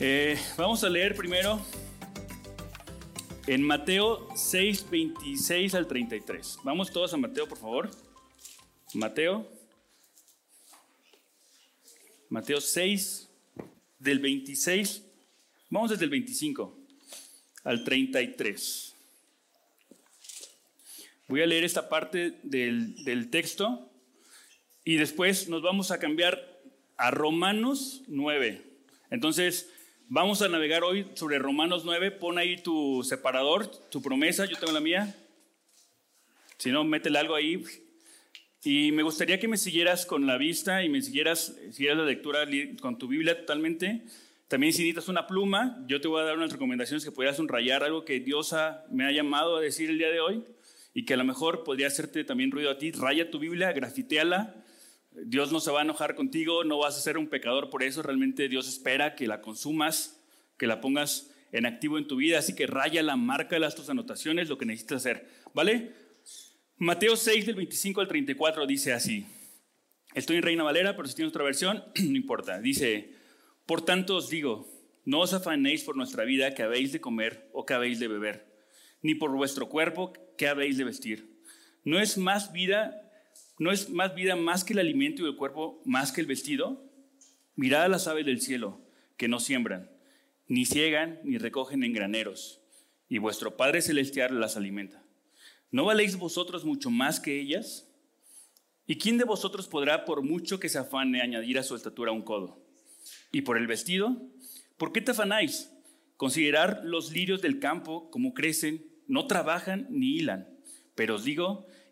Eh, vamos a leer primero en Mateo 6, 26 al 33. Vamos todos a Mateo, por favor. Mateo. Mateo 6, del 26. Vamos desde el 25 al 33. Voy a leer esta parte del, del texto y después nos vamos a cambiar a Romanos 9. Entonces, Vamos a navegar hoy sobre Romanos 9. Pon ahí tu separador, tu promesa. Yo tengo la mía. Si no, métele algo ahí. Y me gustaría que me siguieras con la vista y me siguieras, siguieras la lectura con tu Biblia totalmente. También si necesitas una pluma, yo te voy a dar unas recomendaciones que podrías rayar algo que Dios me ha llamado a decir el día de hoy y que a lo mejor podría hacerte también ruido a ti. Raya tu Biblia, grafiteala Dios no se va a enojar contigo, no vas a ser un pecador por eso, realmente Dios espera que la consumas, que la pongas en activo en tu vida, así que raya la marca de tus anotaciones, lo que necesitas hacer, ¿vale? Mateo 6 del 25 al 34 dice así, estoy en Reina Valera, pero si tienes otra versión, no importa, dice, por tanto os digo, no os afanéis por nuestra vida que habéis de comer o que habéis de beber, ni por vuestro cuerpo que habéis de vestir. ¿No es más vida ¿No es más vida más que el alimento y el cuerpo más que el vestido? Mirad a las aves del cielo, que no siembran, ni ciegan, ni recogen en graneros, y vuestro Padre Celestial las alimenta. ¿No valéis vosotros mucho más que ellas? ¿Y quién de vosotros podrá, por mucho que se afane, añadir a su estatura un codo? ¿Y por el vestido? ¿Por qué te afanáis? Considerar los lirios del campo como crecen, no trabajan ni hilan. Pero os digo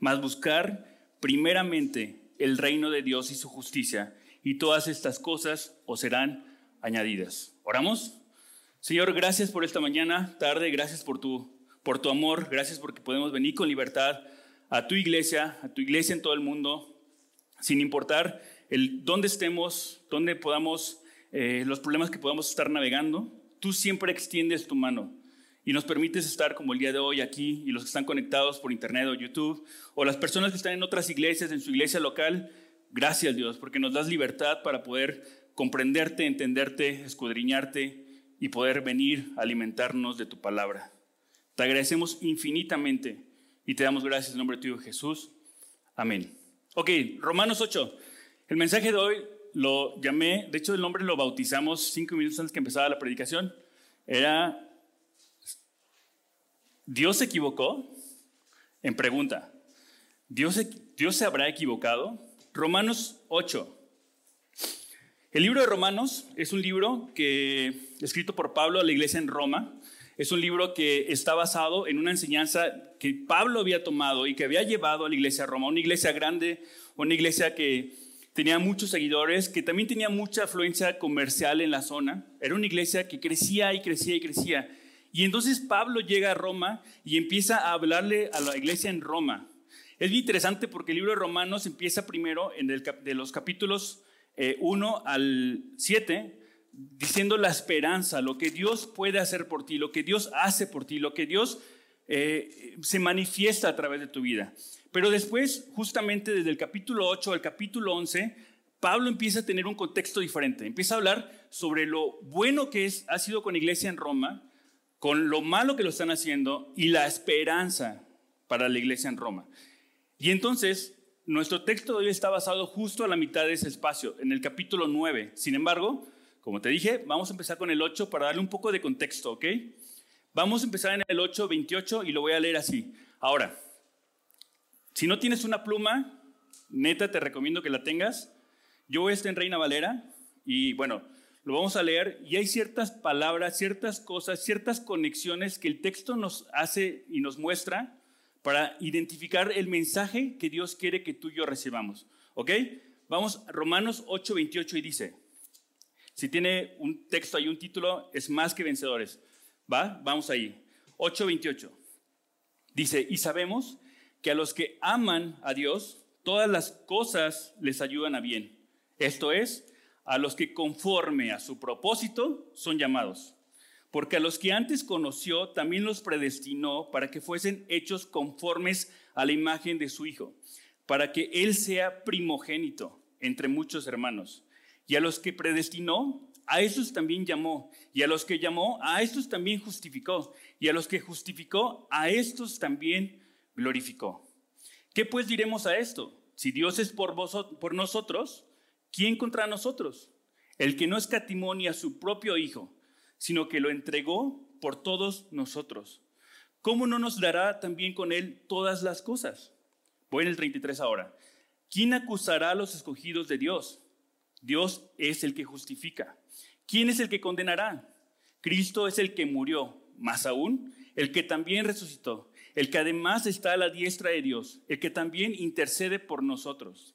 Mas buscar primeramente el reino de Dios y su justicia, y todas estas cosas os serán añadidas. ¿Oramos? Señor, gracias por esta mañana, tarde, gracias por tu, por tu amor, gracias porque podemos venir con libertad a tu iglesia, a tu iglesia en todo el mundo, sin importar el dónde estemos, dónde podamos, eh, los problemas que podamos estar navegando, tú siempre extiendes tu mano y nos permites estar como el día de hoy aquí y los que están conectados por internet o YouTube o las personas que están en otras iglesias, en su iglesia local, gracias Dios, porque nos das libertad para poder comprenderte, entenderte, escudriñarte y poder venir a alimentarnos de tu palabra. Te agradecemos infinitamente y te damos gracias en nombre de tuyo Jesús. Amén. Ok, Romanos 8. El mensaje de hoy lo llamé, de hecho el nombre lo bautizamos cinco minutos antes que empezara la predicación. Era ¿Dios se equivocó? En pregunta, ¿Dios ¿Dios se habrá equivocado? Romanos 8. El libro de Romanos es un libro que escrito por Pablo a la iglesia en Roma. Es un libro que está basado en una enseñanza que Pablo había tomado y que había llevado a la iglesia de Roma, una iglesia grande, una iglesia que tenía muchos seguidores, que también tenía mucha afluencia comercial en la zona. Era una iglesia que crecía y crecía y crecía. Y entonces Pablo llega a Roma y empieza a hablarle a la iglesia en Roma. Es bien interesante porque el libro de Romanos empieza primero en el, de los capítulos 1 eh, al 7 diciendo la esperanza, lo que Dios puede hacer por ti, lo que Dios hace por ti, lo que Dios eh, se manifiesta a través de tu vida. Pero después, justamente desde el capítulo 8 al capítulo 11, Pablo empieza a tener un contexto diferente. Empieza a hablar sobre lo bueno que es, ha sido con iglesia en Roma, con lo malo que lo están haciendo y la esperanza para la iglesia en Roma. Y entonces, nuestro texto de hoy está basado justo a la mitad de ese espacio, en el capítulo 9. Sin embargo, como te dije, vamos a empezar con el 8 para darle un poco de contexto, ¿ok? Vamos a empezar en el 8, 28 y lo voy a leer así. Ahora, si no tienes una pluma, neta te recomiendo que la tengas. Yo voy a estar en Reina Valera y bueno, lo vamos a leer y hay ciertas palabras, ciertas cosas, ciertas conexiones que el texto nos hace y nos muestra para identificar el mensaje que Dios quiere que tú y yo recibamos. ¿Ok? Vamos, Romanos 8:28 y dice, Si tiene un texto ahí, un título, es más que vencedores. ¿Va? Vamos ahí. 8.28. Dice, y sabemos que a los que aman a Dios, todas las cosas les ayudan a bien. Esto es, a los que conforme a su propósito son llamados. Porque a los que antes conoció, también los predestinó para que fuesen hechos conformes a la imagen de su Hijo, para que Él sea primogénito entre muchos hermanos. Y a los que predestinó, a esos también llamó. Y a los que llamó, a estos también justificó. Y a los que justificó, a estos también glorificó. ¿Qué pues diremos a esto? Si Dios es por, vosotros, por nosotros, ¿quién contra nosotros? El que no escatimó ni a su propio Hijo, sino que lo entregó por todos nosotros. ¿Cómo no nos dará también con él todas las cosas? Voy en el 33 ahora. ¿Quién acusará a los escogidos de Dios? Dios es el que justifica. ¿Quién es el que condenará? Cristo es el que murió, más aún, el que también resucitó, el que además está a la diestra de Dios, el que también intercede por nosotros.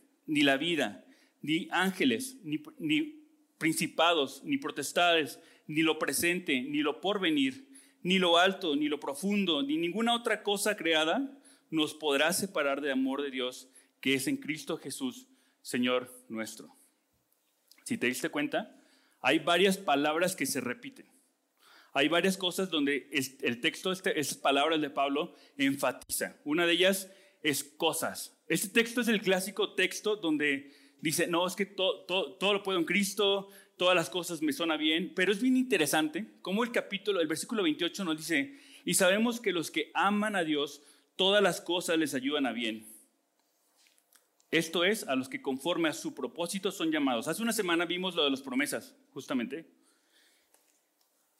ni la vida, ni ángeles, ni, principados, ni potestades, ni lo presente, ni lo porvenir, ni lo alto, ni lo profundo, ni ninguna otra cosa creada nos podrá separar del amor de Dios que es en Cristo Jesús, Señor nuestro. Si te diste cuenta, hay varias palabras que se repiten. Hay varias cosas donde el texto, esas palabras de Pablo enfatiza. Una de ellas es cosas. Este texto es el clásico texto donde dice, no, es que todo, lo puedo en Cristo, todas las cosas me suenan bien, pero es bien interesante como el capítulo, el versículo 28 nos dice, y sabemos que los que aman a Dios, todas las cosas les ayudan a bien. Esto es, a los que conforme a su propósito son llamados. Hace una semana vimos lo de las promesas, justamente.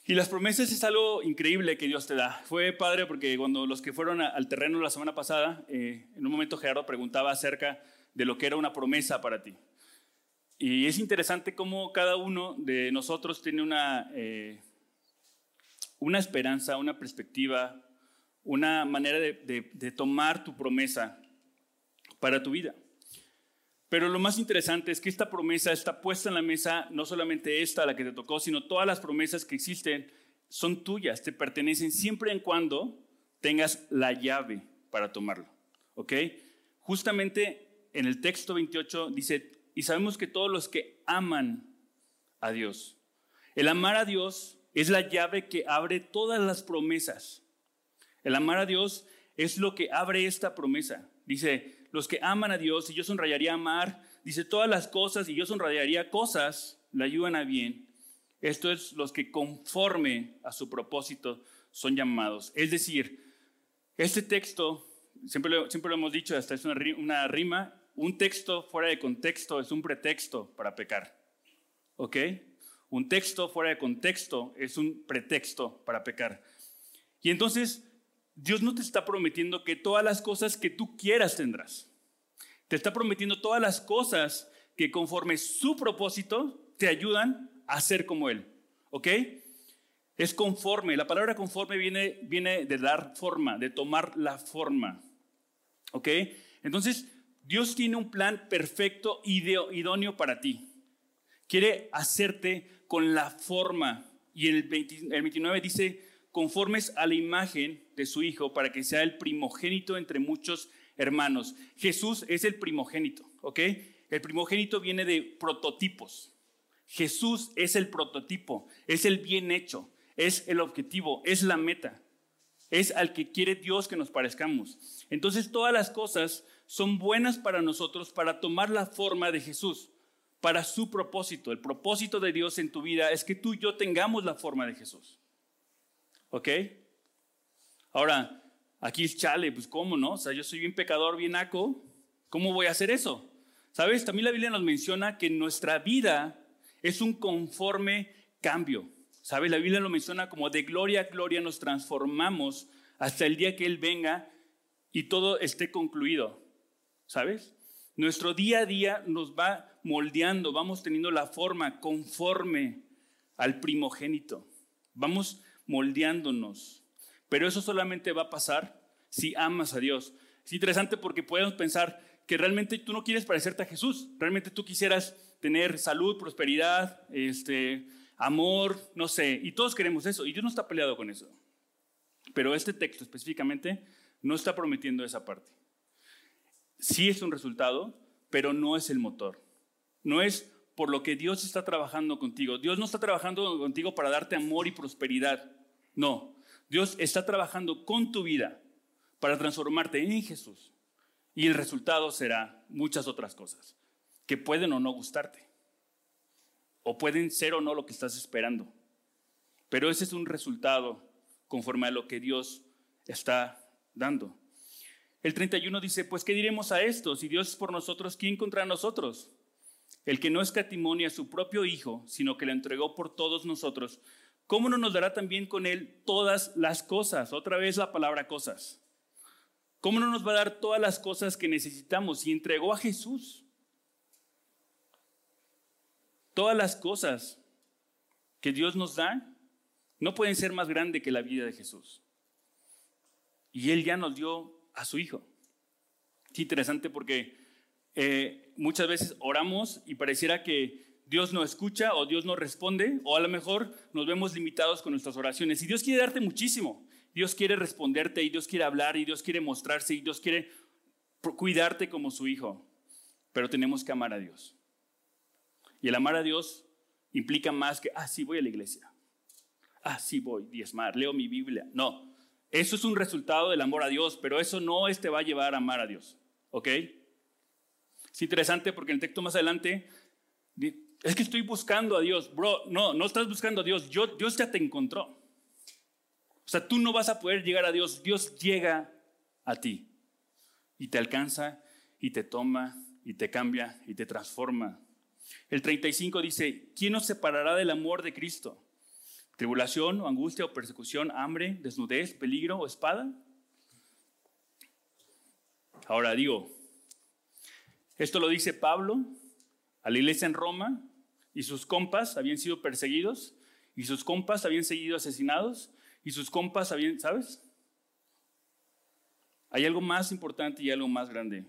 Y las promesas es algo increíble que Dios te da. Fue padre porque cuando los que fueron al terreno la semana pasada, eh, en un momento Gerardo preguntaba acerca de lo que era una promesa para ti. Y es interesante cómo cada uno de nosotros tiene una, eh, una esperanza, una perspectiva, una manera de tomar tu promesa para tu vida. Pero lo más interesante es que esta promesa está puesta en la mesa, no solamente esta, la que te tocó, sino todas las promesas que existen son tuyas, te pertenecen siempre en cuando tengas la llave para tomarlo. ¿Ok? Justamente en el texto 28 dice, y sabemos que todos los que aman a Dios, el amar a Dios es la llave que abre todas las promesas. El amar a Dios es lo que abre esta promesa. Dice, los que aman a Dios, y yo sonrayaría amar, dice todas las cosas, y yo sonrayaría cosas, le ayudan a bien. Esto es los que conforme a su propósito son llamados. Es decir, este texto, siempre lo, siempre lo hemos dicho, hasta es una rima, un texto fuera de contexto es un pretexto para pecar. ¿Ok? Un texto fuera de contexto es un pretexto para pecar. Y entonces, Dios no te está prometiendo que todas las cosas que tú quieras tendrás. Te está prometiendo todas las cosas que conforme su propósito te ayudan a ser como Él. ¿Ok? Es conforme. La palabra conforme viene, viene de dar forma, de tomar la forma. ¿Ok? Entonces, Dios tiene un plan perfecto, idóneo para ti. Quiere hacerte con la forma. Y el, el 29 dice, conformes a la imagen de su Hijo para que sea el primogénito entre muchos hermanos. Jesús es el primogénito, ¿ok? El primogénito viene de prototipos. Jesús es el prototipo, es el bien hecho, es el objetivo, es la meta, es al que quiere Dios que nos parezcamos. Entonces todas las cosas son buenas para nosotros para tomar la forma de Jesús, para su propósito. El propósito de Dios en tu vida es que tú y yo tengamos la forma de Jesús. ¿Ok? Ahora, aquí es chale, pues ¿cómo no? O sea, yo soy bien pecador, bien aco, ¿cómo voy a hacer eso? ¿Sabes? También la Biblia nos menciona que nuestra vida es un conforme cambio. ¿Sabes? La Biblia lo menciona como de gloria a gloria nos transformamos hasta el día que Él venga y todo esté concluido. ¿Sabes? Nuestro día a día nos va moldeando, vamos teniendo la forma conforme al primogénito. Vamos moldeándonos. Pero eso solamente va a pasar si amas a Dios. Es interesante porque podemos pensar que realmente tú no quieres parecerte a Jesús. Realmente tú quisieras tener salud, prosperidad, este, amor, no sé. Y todos queremos eso. Y Dios no está peleado con eso. Pero este texto específicamente no está prometiendo esa parte. Sí es un resultado, pero no es el motor. No es por lo que Dios está trabajando contigo. Dios no está trabajando contigo para darte amor y prosperidad. No. Dios está trabajando con tu vida para transformarte en Jesús. Y el resultado será muchas otras cosas que pueden o no gustarte. O pueden ser o no lo que estás esperando. Pero ese es un resultado conforme a lo que Dios está dando. El 31 dice, pues ¿qué diremos a esto? Si Dios es por nosotros, ¿quién contra nosotros? El que no escatimonia a su propio Hijo, sino que lo entregó por todos nosotros, ¿cómo no nos dará también con Él todas las cosas? Otra vez la palabra cosas. ¿Cómo no nos va a dar todas las cosas que necesitamos? Y entregó a Jesús. Todas las cosas que Dios nos da no pueden ser más grandes que la vida de Jesús. Y Él ya nos dio a su Hijo. Es interesante porque eh, muchas veces oramos y pareciera que Dios no escucha o Dios no responde, o a lo mejor nos vemos limitados con nuestras oraciones. Y Dios quiere darte muchísimo. Dios quiere responderte y Dios quiere hablar y Dios quiere mostrarse y Dios quiere cuidarte como su hijo. Pero tenemos que amar a Dios. Y el amar a Dios implica más que, ah, sí, voy a la iglesia. Ah, sí, voy, diezmar, leo mi Biblia. No, eso es un resultado del amor a Dios, pero eso no te va a llevar a amar a Dios. ¿Ok? Es interesante porque en el texto más adelante es que estoy buscando a Dios. Bro, no, no estás buscando a Dios. Dios ya te encontró. O sea, tú no vas a poder llegar a Dios. Dios llega a ti y te alcanza y te toma y te cambia y te transforma. El 35 dice, ¿quién nos separará del amor de Cristo? ¿Tribulación o angustia o persecución, hambre, desnudez, peligro o espada? Ahora digo, esto lo dice Pablo a la iglesia en Roma y sus compas habían sido perseguidos y sus compas habían sido asesinados y sus compas habían, ¿sabes? Hay algo más importante y algo más grande.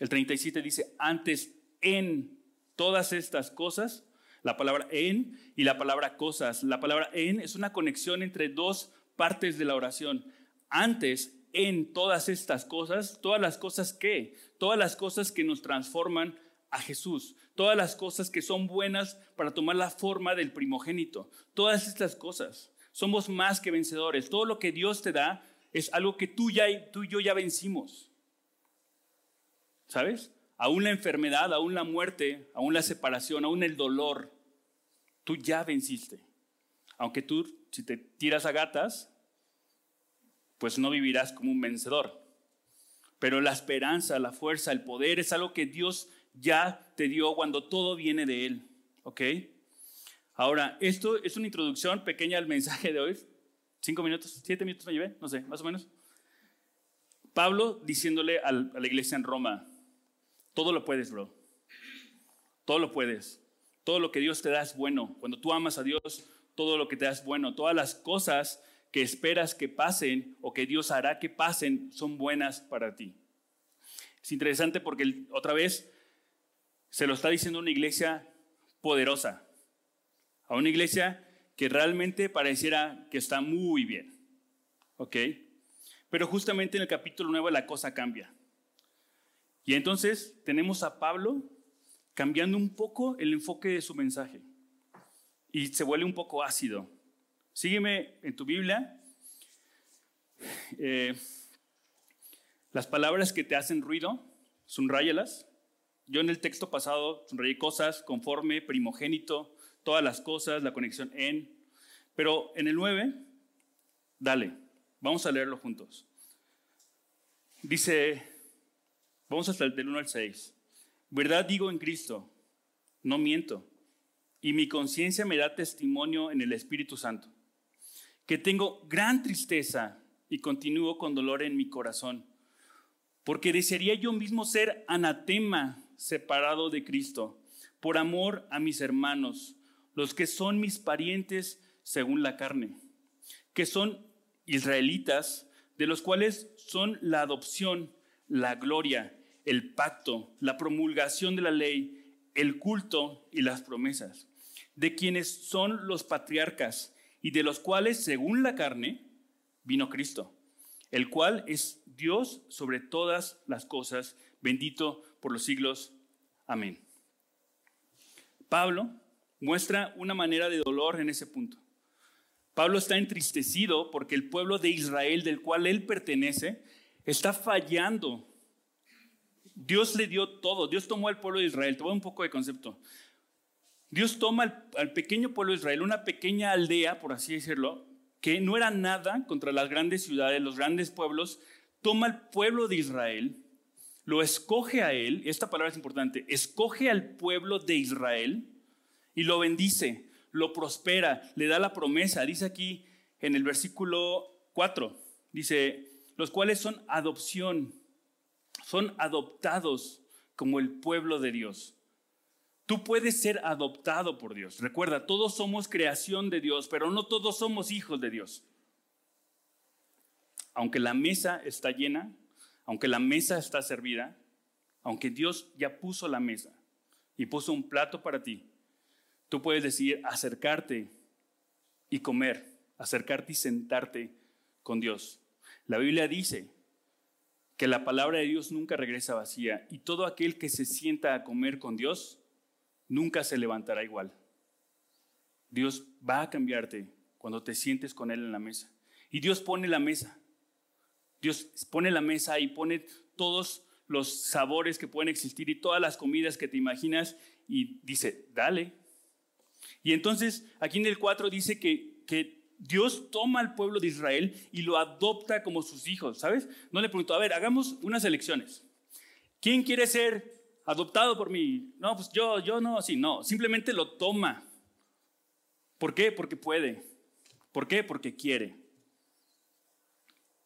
El 37 dice, antes en todas estas cosas, la palabra en y la palabra cosas. La palabra en es una conexión entre dos partes de la oración. Antes, en todas estas cosas, todas las cosas que, todas las cosas que nos transforman a Jesús, todas las cosas que son buenas para tomar la forma del primogénito, todas estas cosas. Somos más que vencedores. Todo lo que Dios te da es algo que tú, ya, tú y yo ya vencimos. ¿Sabes? aún la enfermedad, aún la muerte, aún la separación, aún el dolor, tú ya venciste. Aunque tú, si te tiras a gatas, pues no vivirás como un vencedor. Pero la esperanza, la fuerza, el poder es algo que Dios ya te dio cuando todo viene de Él. ¿Ok? Ahora, esto es una introducción pequeña al mensaje de hoy. Cinco minutos, siete minutos me llevé, no sé, más o menos. Pablo diciéndole a la iglesia en Roma, todo lo puedes, bro. Todo lo puedes. Todo lo que Dios te da es bueno. Cuando tú amas a Dios, todo lo que te da es bueno. Todas las cosas que esperas que pasen o que Dios hará que pasen son buenas para ti. Es interesante porque otra vez se lo está diciendo una iglesia poderosa, a una iglesia que realmente pareciera que está muy bien. ¿Ok? Pero justamente en el capítulo 9 la cosa cambia. Y entonces tenemos a Pablo cambiando un poco el enfoque de su mensaje y se vuelve un poco ácido. Sígueme en tu Biblia. Eh, las palabras que te hacen ruido, subrayalas. Yo en el texto pasado subrayé cosas conforme, primogénito, todas las cosas, la conexión en. Pero en el 9, dale, vamos a leerlo juntos. Dice Vamos hasta el del 1 al 6. Verdad digo en Cristo, no miento. y mi conciencia me da testimonio en el Espíritu Santo, que tengo gran tristeza y continúo con dolor en mi corazón, porque desearía yo mismo ser anatema separado de Cristo, por amor a mis hermanos, los que son mis parientes según la carne, que son israelitas, de los cuales son la adopción, la gloria, el pacto, la promulgación de la ley, el culto y las promesas, de quienes son los patriarcas y de los cuales, según la carne, vino Cristo, el cual es Dios sobre todas las cosas, bendito por los siglos. Amén. Pablo muestra una manera de dolor en ese punto. Pablo está entristecido porque el pueblo de Israel del cual él pertenece está fallando. Dios le dio todo, Dios tomó al pueblo de Israel, te voy a un poco de concepto. Dios toma al, pequeño pueblo de Israel, una pequeña aldea, por así decirlo, que no era nada contra las grandes ciudades, los grandes pueblos, toma al pueblo de Israel, lo escoge a él, esta palabra es importante, escoge al pueblo de Israel y lo bendice, lo prospera, le da la promesa. Dice aquí en el versículo 4, dice, los cuales son adopción, son adoptados como el pueblo de Dios. Tú puedes ser adoptado por Dios. Recuerda, todos somos creación de Dios, pero no todos somos hijos de Dios. Aunque la mesa está llena, aunque la mesa está servida, aunque Dios ya puso la mesa y puso un plato para ti, tú puedes decir acercarte y comer, acercarte y sentarte con Dios. La Biblia dice que la palabra de Dios nunca regresa vacía y todo aquel que se sienta a comer con Dios nunca se levantará igual. Dios va a cambiarte cuando te sientes con Él en la mesa. Y Dios pone la mesa. Dios pone la mesa y pone todos los sabores que pueden existir y todas las comidas que te imaginas y dice, dale. Y entonces aquí en el 4 dice que, que Dios toma al pueblo de Israel y lo adopta como sus hijos, ¿sabes? No le pregunto, a ver, hagamos unas elecciones. ¿Quién quiere ser adoptado por mí. No, pues yo, yo no, sí, no. Simplemente lo toma. ¿Por qué? Porque puede. ¿Por qué? Porque quiere.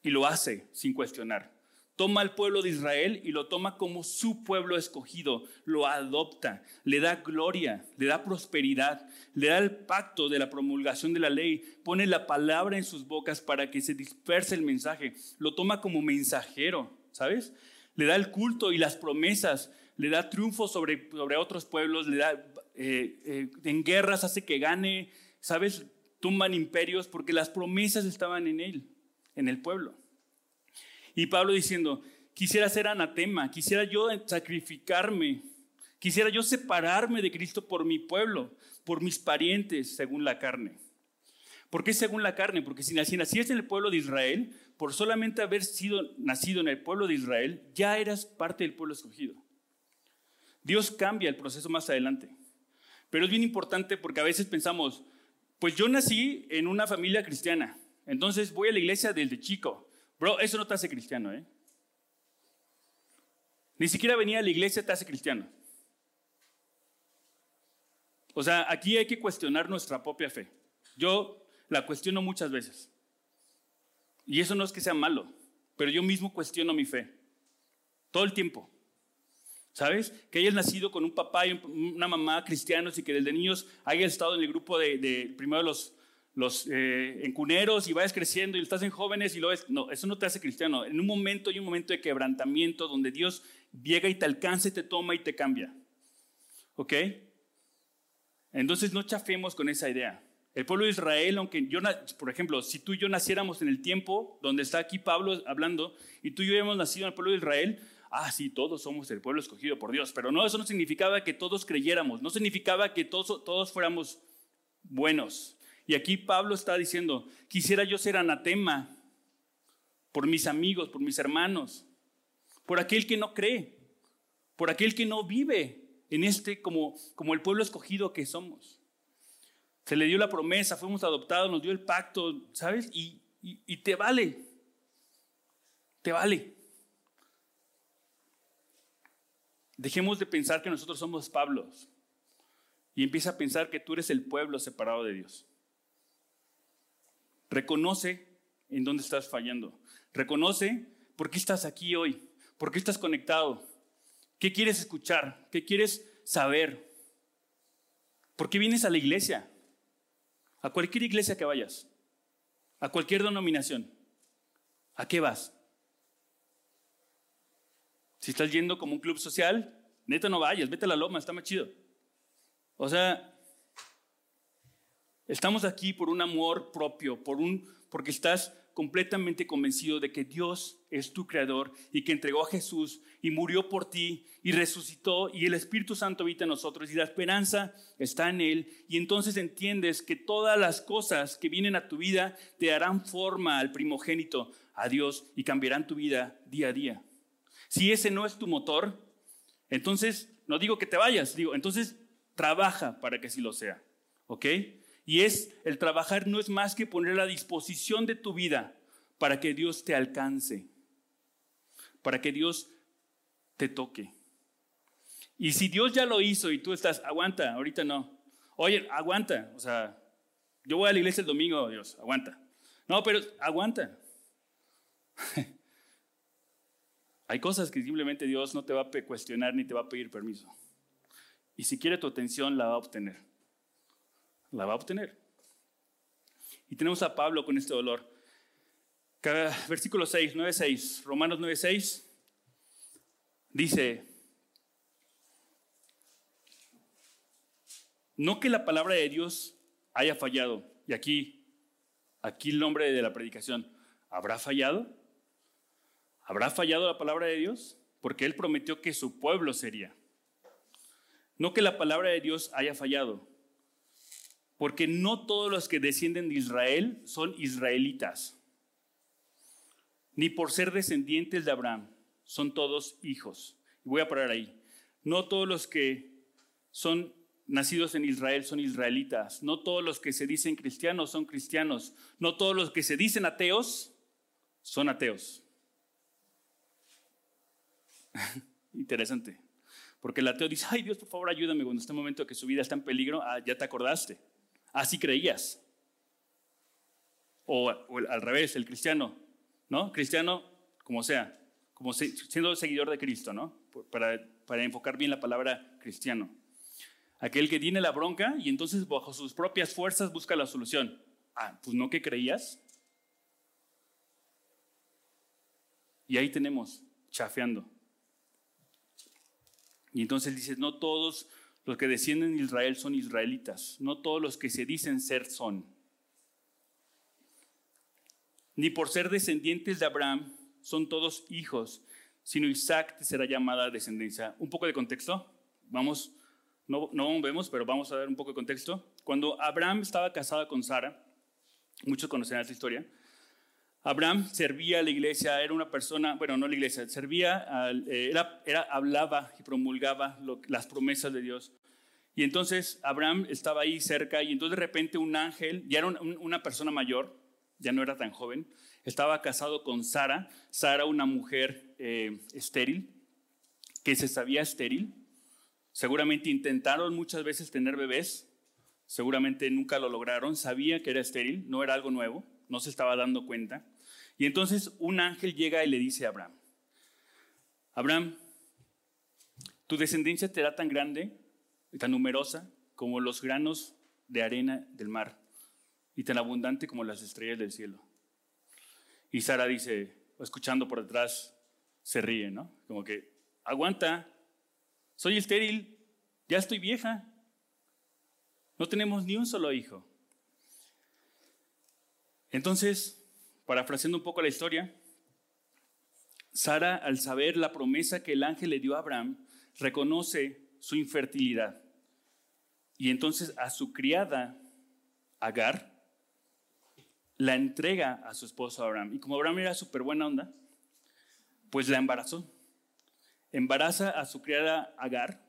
Y lo hace sin cuestionar. Toma al pueblo de Israel y lo toma como su pueblo escogido, lo adopta, le da gloria, le da prosperidad, le da el pacto de la promulgación de la ley, pone la palabra en sus bocas para que se disperse el mensaje, lo toma como mensajero, ¿sabes? Le da el culto y las promesas, le da triunfo sobre, sobre otros pueblos, le da eh, eh, en guerras hace que gane, ¿sabes? Tumban imperios porque las promesas estaban en él, en el pueblo. Y Pablo diciendo, quisiera ser anatema, quisiera yo sacrificarme, quisiera yo separarme de Cristo por mi pueblo, por mis parientes, según la carne. ¿Por qué según la carne? Porque si nacías en el pueblo de Israel, por solamente haber sido nacido en el pueblo de Israel, ya eras parte del pueblo escogido. Dios cambia el proceso más adelante. Pero es bien importante porque a veces pensamos, pues yo nací en una familia cristiana, entonces voy a la iglesia desde chico. Bro, eso no te hace cristiano, ¿eh? Ni siquiera venir a la iglesia te hace cristiano. O sea, aquí hay que cuestionar nuestra propia fe. Yo la cuestiono muchas veces. Y eso no es que sea malo, pero yo mismo cuestiono mi fe. Todo el tiempo. ¿Sabes? Que hayas nacido con un papá y una mamá cristianos y que desde niños hayas estado en el grupo de, primero los, los eh, encuneros y vayas creciendo y estás en jóvenes y lo ves. No, eso no te hace cristiano. En un momento hay un momento de quebrantamiento donde Dios llega y te alcanza y te toma y te cambia. ¿Ok? Entonces no chafemos con esa idea. El pueblo de Israel, aunque yo, por ejemplo, si tú y yo naciéramos en el tiempo donde está aquí Pablo hablando, y tú y yo hemos nacido en el pueblo de Israel, ah, sí, todos somos el pueblo escogido por Dios, pero no, eso no significaba que todos creyéramos, no significaba que todos, todos fuéramos buenos. Y aquí Pablo está diciendo, quisiera yo ser anatema por mis amigos, por mis hermanos, por aquel que no cree, por aquel que no vive en este como, como el pueblo escogido que somos. Se le dio la promesa, fuimos adoptados, nos dio el pacto, ¿sabes? y, y te vale, te vale. Dejemos de pensar que nosotros somos Pablos. y empieza a pensar que tú eres el pueblo separado de Dios. Reconoce en dónde estás fallando. Reconoce por qué estás aquí hoy, por qué estás conectado, qué quieres escuchar, qué quieres saber, por qué vienes a la iglesia, a cualquier iglesia que vayas, a cualquier denominación. ¿A qué vas? Si estás yendo como un club social, neta no vayas, vete a la loma, está más chido. O sea, estamos aquí por un amor propio, por un, porque estás completamente convencido de que Dios es tu creador y que entregó a Jesús y murió por ti y resucitó y el Espíritu Santo habita en nosotros y la esperanza está en Él y entonces entiendes que todas las cosas que vienen a tu vida te darán forma al primogénito, a Dios y cambiarán tu vida día a día. Si ese no es tu motor, entonces no digo que te vayas, digo, entonces trabaja para que sí lo sea, ¿ok? Y es, el trabajar no es más que poner a disposición de tu vida para que Dios te alcance, para que Dios te toque. Y si Dios ya lo hizo y tú estás, aguanta, ahorita no. Oye, aguanta, o sea, yo voy a la iglesia el domingo, Dios, aguanta. No, pero aguanta. Hay cosas que simplemente Dios no te va a cuestionar ni te va a pedir permiso. Y si quiere tu atención, la va a obtener. La va a obtener. Y tenemos a Pablo con este dolor. Versículo 6, 9, 6, Romanos 9, 6, dice, no que la palabra de Dios haya fallado, y aquí, aquí el nombre de la predicación, ¿habrá fallado? ¿Habrá fallado la palabra de Dios? Porque Él prometió que su pueblo sería. No que la palabra de Dios haya fallado, porque no todos los que descienden de Israel son israelitas, ni por ser descendientes de Abraham, son todos hijos. Voy a parar ahí. No todos los que son nacidos en Israel son israelitas, no todos los que se dicen cristianos son cristianos, no todos los que se dicen ateos son ateos. Interesante. Porque el ateo dice, ay Dios, por favor, ayúdame cuando este momento que su vida está en peligro, ah, ya te acordaste. Así creías. O, al revés, el cristiano, ¿no? Cristiano, como sea, como siendo seguidor de Cristo, ¿no? Para, para enfocar bien la palabra cristiano. Aquel que tiene la bronca y entonces bajo sus propias fuerzas busca la solución. Ah, pues no que creías. Y ahí tenemos, chafeando. Y entonces dice, no todos los que descienden de Israel son israelitas, no todos los que se dicen ser son. Ni por ser descendientes de Abraham son todos hijos, sino Isaac será llamada descendencia. Un poco de contexto, vamos, no, no vemos, pero vamos a dar un poco de contexto. Cuando Abraham estaba casado con Sara, muchos conocerán esta historia, Abraham servía a la iglesia, era una persona, bueno, no la iglesia, servía, eh, era, era, hablaba y promulgaba las promesas de Dios. Y entonces Abraham estaba ahí cerca y entonces de repente un ángel, ya era una persona mayor, ya no era tan joven, estaba casado con Sara, Sara una mujer eh, estéril, que se sabía estéril. Seguramente intentaron muchas veces tener bebés, seguramente nunca lo lograron, sabía que era estéril, no era algo nuevo, no se estaba dando cuenta. Y entonces un ángel llega y le dice a Abraham, Abraham, tu descendencia será tan grande y tan numerosa como los granos de arena del mar y tan abundante como las estrellas del cielo. Y Sara dice, escuchando por detrás, se ríe, ¿no? Como que, aguanta, soy estéril, ya estoy vieja, no tenemos ni un solo hijo. Entonces, Parafraseando un poco la historia, Sara, al saber la promesa que el ángel le dio a Abraham, reconoce su infertilidad. Y entonces a su criada, Agar, la entrega a su esposo Abraham. Y como Abraham era súper buena onda, pues la embarazó. Embaraza a su criada Agar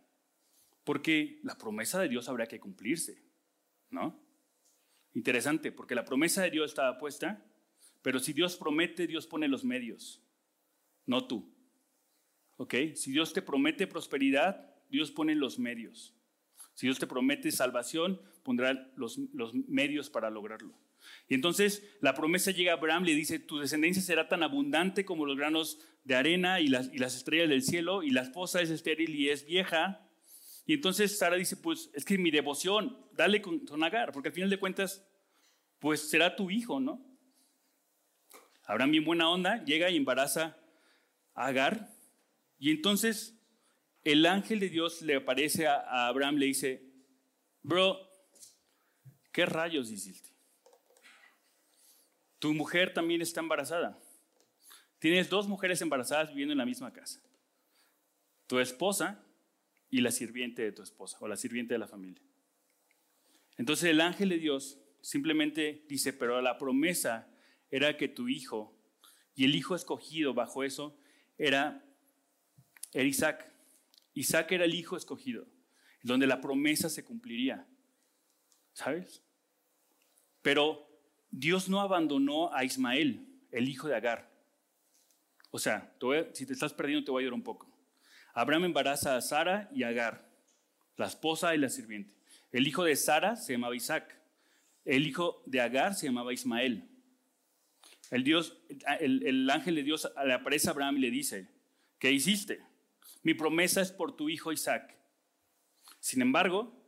porque la promesa de Dios habrá que cumplirse, ¿no? Interesante, porque la promesa de Dios estaba puesta pero si Dios promete, Dios pone los medios, no tú. ¿Ok? Si Dios te promete prosperidad, Dios pone los medios. Si Dios te promete salvación, pondrá los, los medios para lograrlo. Y entonces la promesa llega a Abraham, le dice, tu descendencia será tan abundante como los granos de arena y las, y las estrellas del cielo, y la esposa es estéril y es vieja. Y entonces Sara dice, pues es que mi devoción, dale con, con Agar, porque al final de cuentas, pues será tu hijo, ¿no? Abraham bien buena onda, llega y embaraza a Agar. Y entonces el ángel de Dios le aparece a, Abraham, le dice, bro, ¿qué rayos hiciste? Tu mujer también está embarazada. Tienes dos mujeres embarazadas viviendo en la misma casa. Tu esposa y la sirviente de tu esposa o la sirviente de la familia. Entonces el ángel de Dios simplemente dice, pero la promesa era que tu hijo y el hijo escogido bajo eso era, era Isaac. Isaac era el hijo escogido, donde la promesa se cumpliría. ¿Sabes? Pero Dios no abandonó a Ismael, el hijo de Agar. O sea, si te estás perdiendo te voy a ayudar un poco. Abraham embaraza a Sara y a Agar, la esposa y la sirviente. El hijo de Sara se llamaba Isaac. El hijo de Agar se llamaba Ismael. El, Dios, el, el ángel de Dios le aparece a Abraham y le dice, ¿qué hiciste? Mi promesa es por tu hijo Isaac. Sin embargo,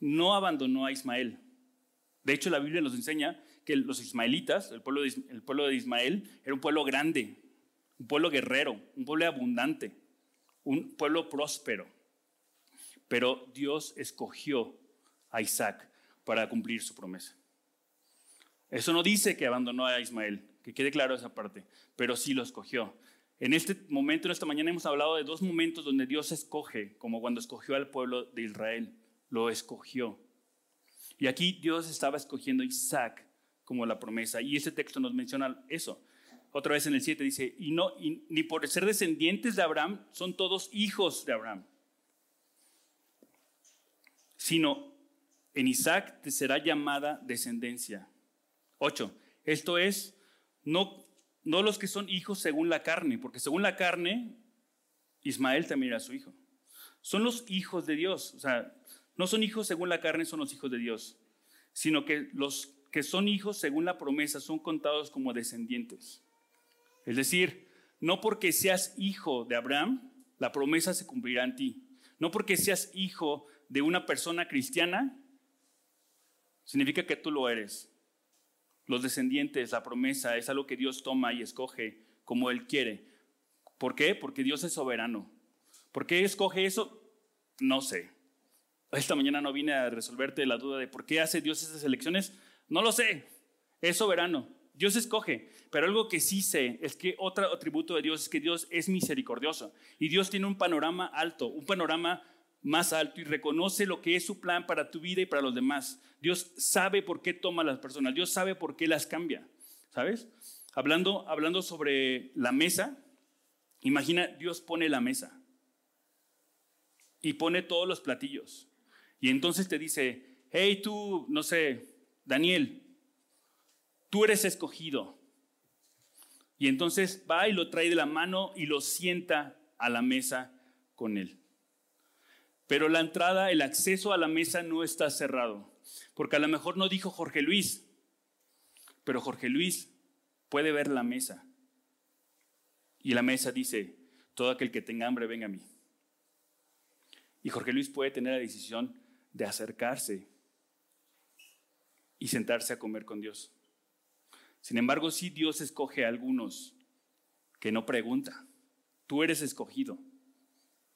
no abandonó a Ismael. De hecho, la Biblia nos enseña que los ismaelitas, el pueblo, de, el pueblo de Ismael, era un pueblo grande, un pueblo guerrero, un pueblo abundante, un pueblo próspero. Pero Dios escogió a Isaac para cumplir su promesa. Eso no dice que abandonó a Ismael, que quede claro esa parte, pero sí lo escogió. En este momento, en esta mañana, hemos hablado de dos momentos donde Dios escoge, como cuando escogió al pueblo de Israel, lo escogió. Y aquí Dios estaba escogiendo a Isaac como la promesa. Y ese texto nos menciona eso. Otra vez en el 7 dice, y no, ni por ser descendientes de Abraham son todos hijos de Abraham, sino en Isaac te será llamada descendencia. 8. Esto es, no, no los que son hijos según la carne, porque según la carne, Ismael también era su hijo. Son los hijos de Dios, o sea, no son hijos según la carne, son los hijos de Dios, sino que los que son hijos según la promesa son contados como descendientes. Es decir, no porque seas hijo de Abraham, la promesa se cumplirá en ti. No porque seas hijo de una persona cristiana, significa que tú lo eres. Los descendientes, la promesa, es algo que Dios toma y escoge como Él quiere. ¿Por qué? Porque Dios es soberano. ¿Por qué escoge eso? No sé. Esta mañana no vine a resolverte la duda de por qué hace Dios esas elecciones. No lo sé, es soberano. Dios escoge, pero algo que sí sé es que otro atributo de Dios es que Dios es misericordioso y Dios tiene un panorama alto, un panorama más alto y reconoce lo que es su plan para tu vida y para los demás. Dios sabe por qué toma las personas, Dios sabe por qué las cambia, ¿sabes? Hablando, hablando sobre la mesa, imagina, Dios pone la mesa y pone todos los platillos y entonces te dice, hey tú, no sé, Daniel, tú eres escogido. Y entonces va y lo trae de la mano y lo sienta a la mesa con él. Pero la entrada, el acceso a la mesa no está cerrado, porque a lo mejor no dijo Jorge Luis, pero Jorge Luis puede ver la mesa. Y la mesa dice, todo aquel que tenga hambre, venga a mí. Y Jorge Luis puede tener la decisión de acercarse y sentarse a comer con Dios. Sin embargo, sí Dios escoge a algunos que no pregunta. Tú eres escogido.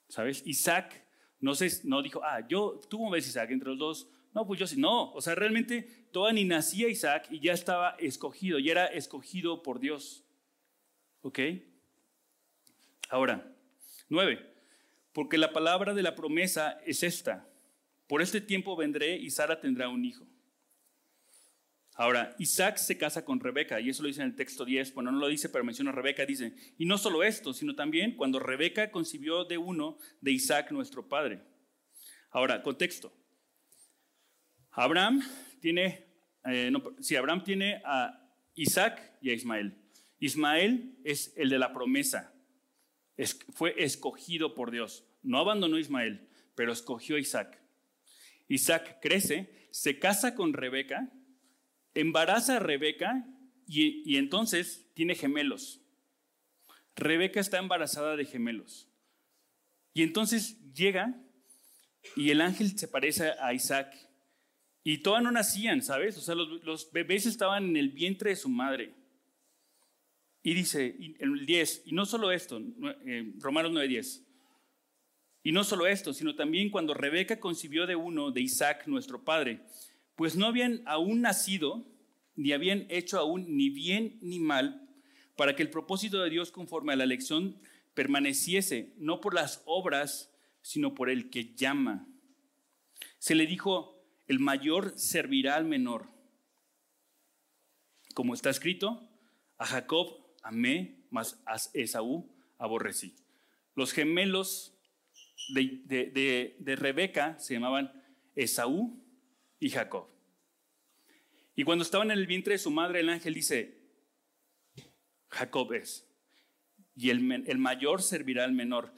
¿Sabes? Isaac no, sé, no dijo, ah, yo, tú ves Isaac entre los dos. No, pues yo sí. No, o sea, realmente todavía ni nacía Isaac y ya estaba escogido, y era escogido por Dios. ¿Ok? Ahora, nueve. Porque la palabra de la promesa es esta. Por este tiempo vendré y Sara tendrá un hijo. Ahora, Isaac se casa con Rebeca, y eso lo dice en el texto 10, bueno, no lo dice, pero menciona a Rebeca, dice, y no solo esto, sino también cuando Rebeca concibió de uno de Isaac nuestro padre. Ahora, contexto. Abraham tiene, eh, Abraham tiene a Isaac y a Ismael. Ismael es el de la promesa, fue escogido por Dios. No abandonó a Ismael, pero escogió a Isaac. Isaac crece, se casa con Rebeca, embaraza a Rebeca y, entonces tiene gemelos. Rebeca está embarazada de gemelos. Y entonces llega y el ángel se parece a Isaac. Y todavía no nacían, ¿sabes? O sea, los, bebés estaban en el vientre de su madre. Y dice, en el 10, y no solo esto, eh, Romanos 9:10, y no solo esto, sino también cuando Rebeca concibió de uno, de Isaac, nuestro padre, pues no habían aún nacido, ni habían hecho aún ni bien ni mal, para que el propósito de Dios conforme a la elección permaneciese, no por las obras, sino por el que llama. Se le dijo, el mayor servirá al menor. Como está escrito, a Jacob amé, mas a Esaú aborrecí. Los gemelos de, de Rebeca se llamaban Esaú y Jacob. Y cuando estaban en el vientre de su madre, el ángel dice, Jacob es y el, mayor servirá al menor.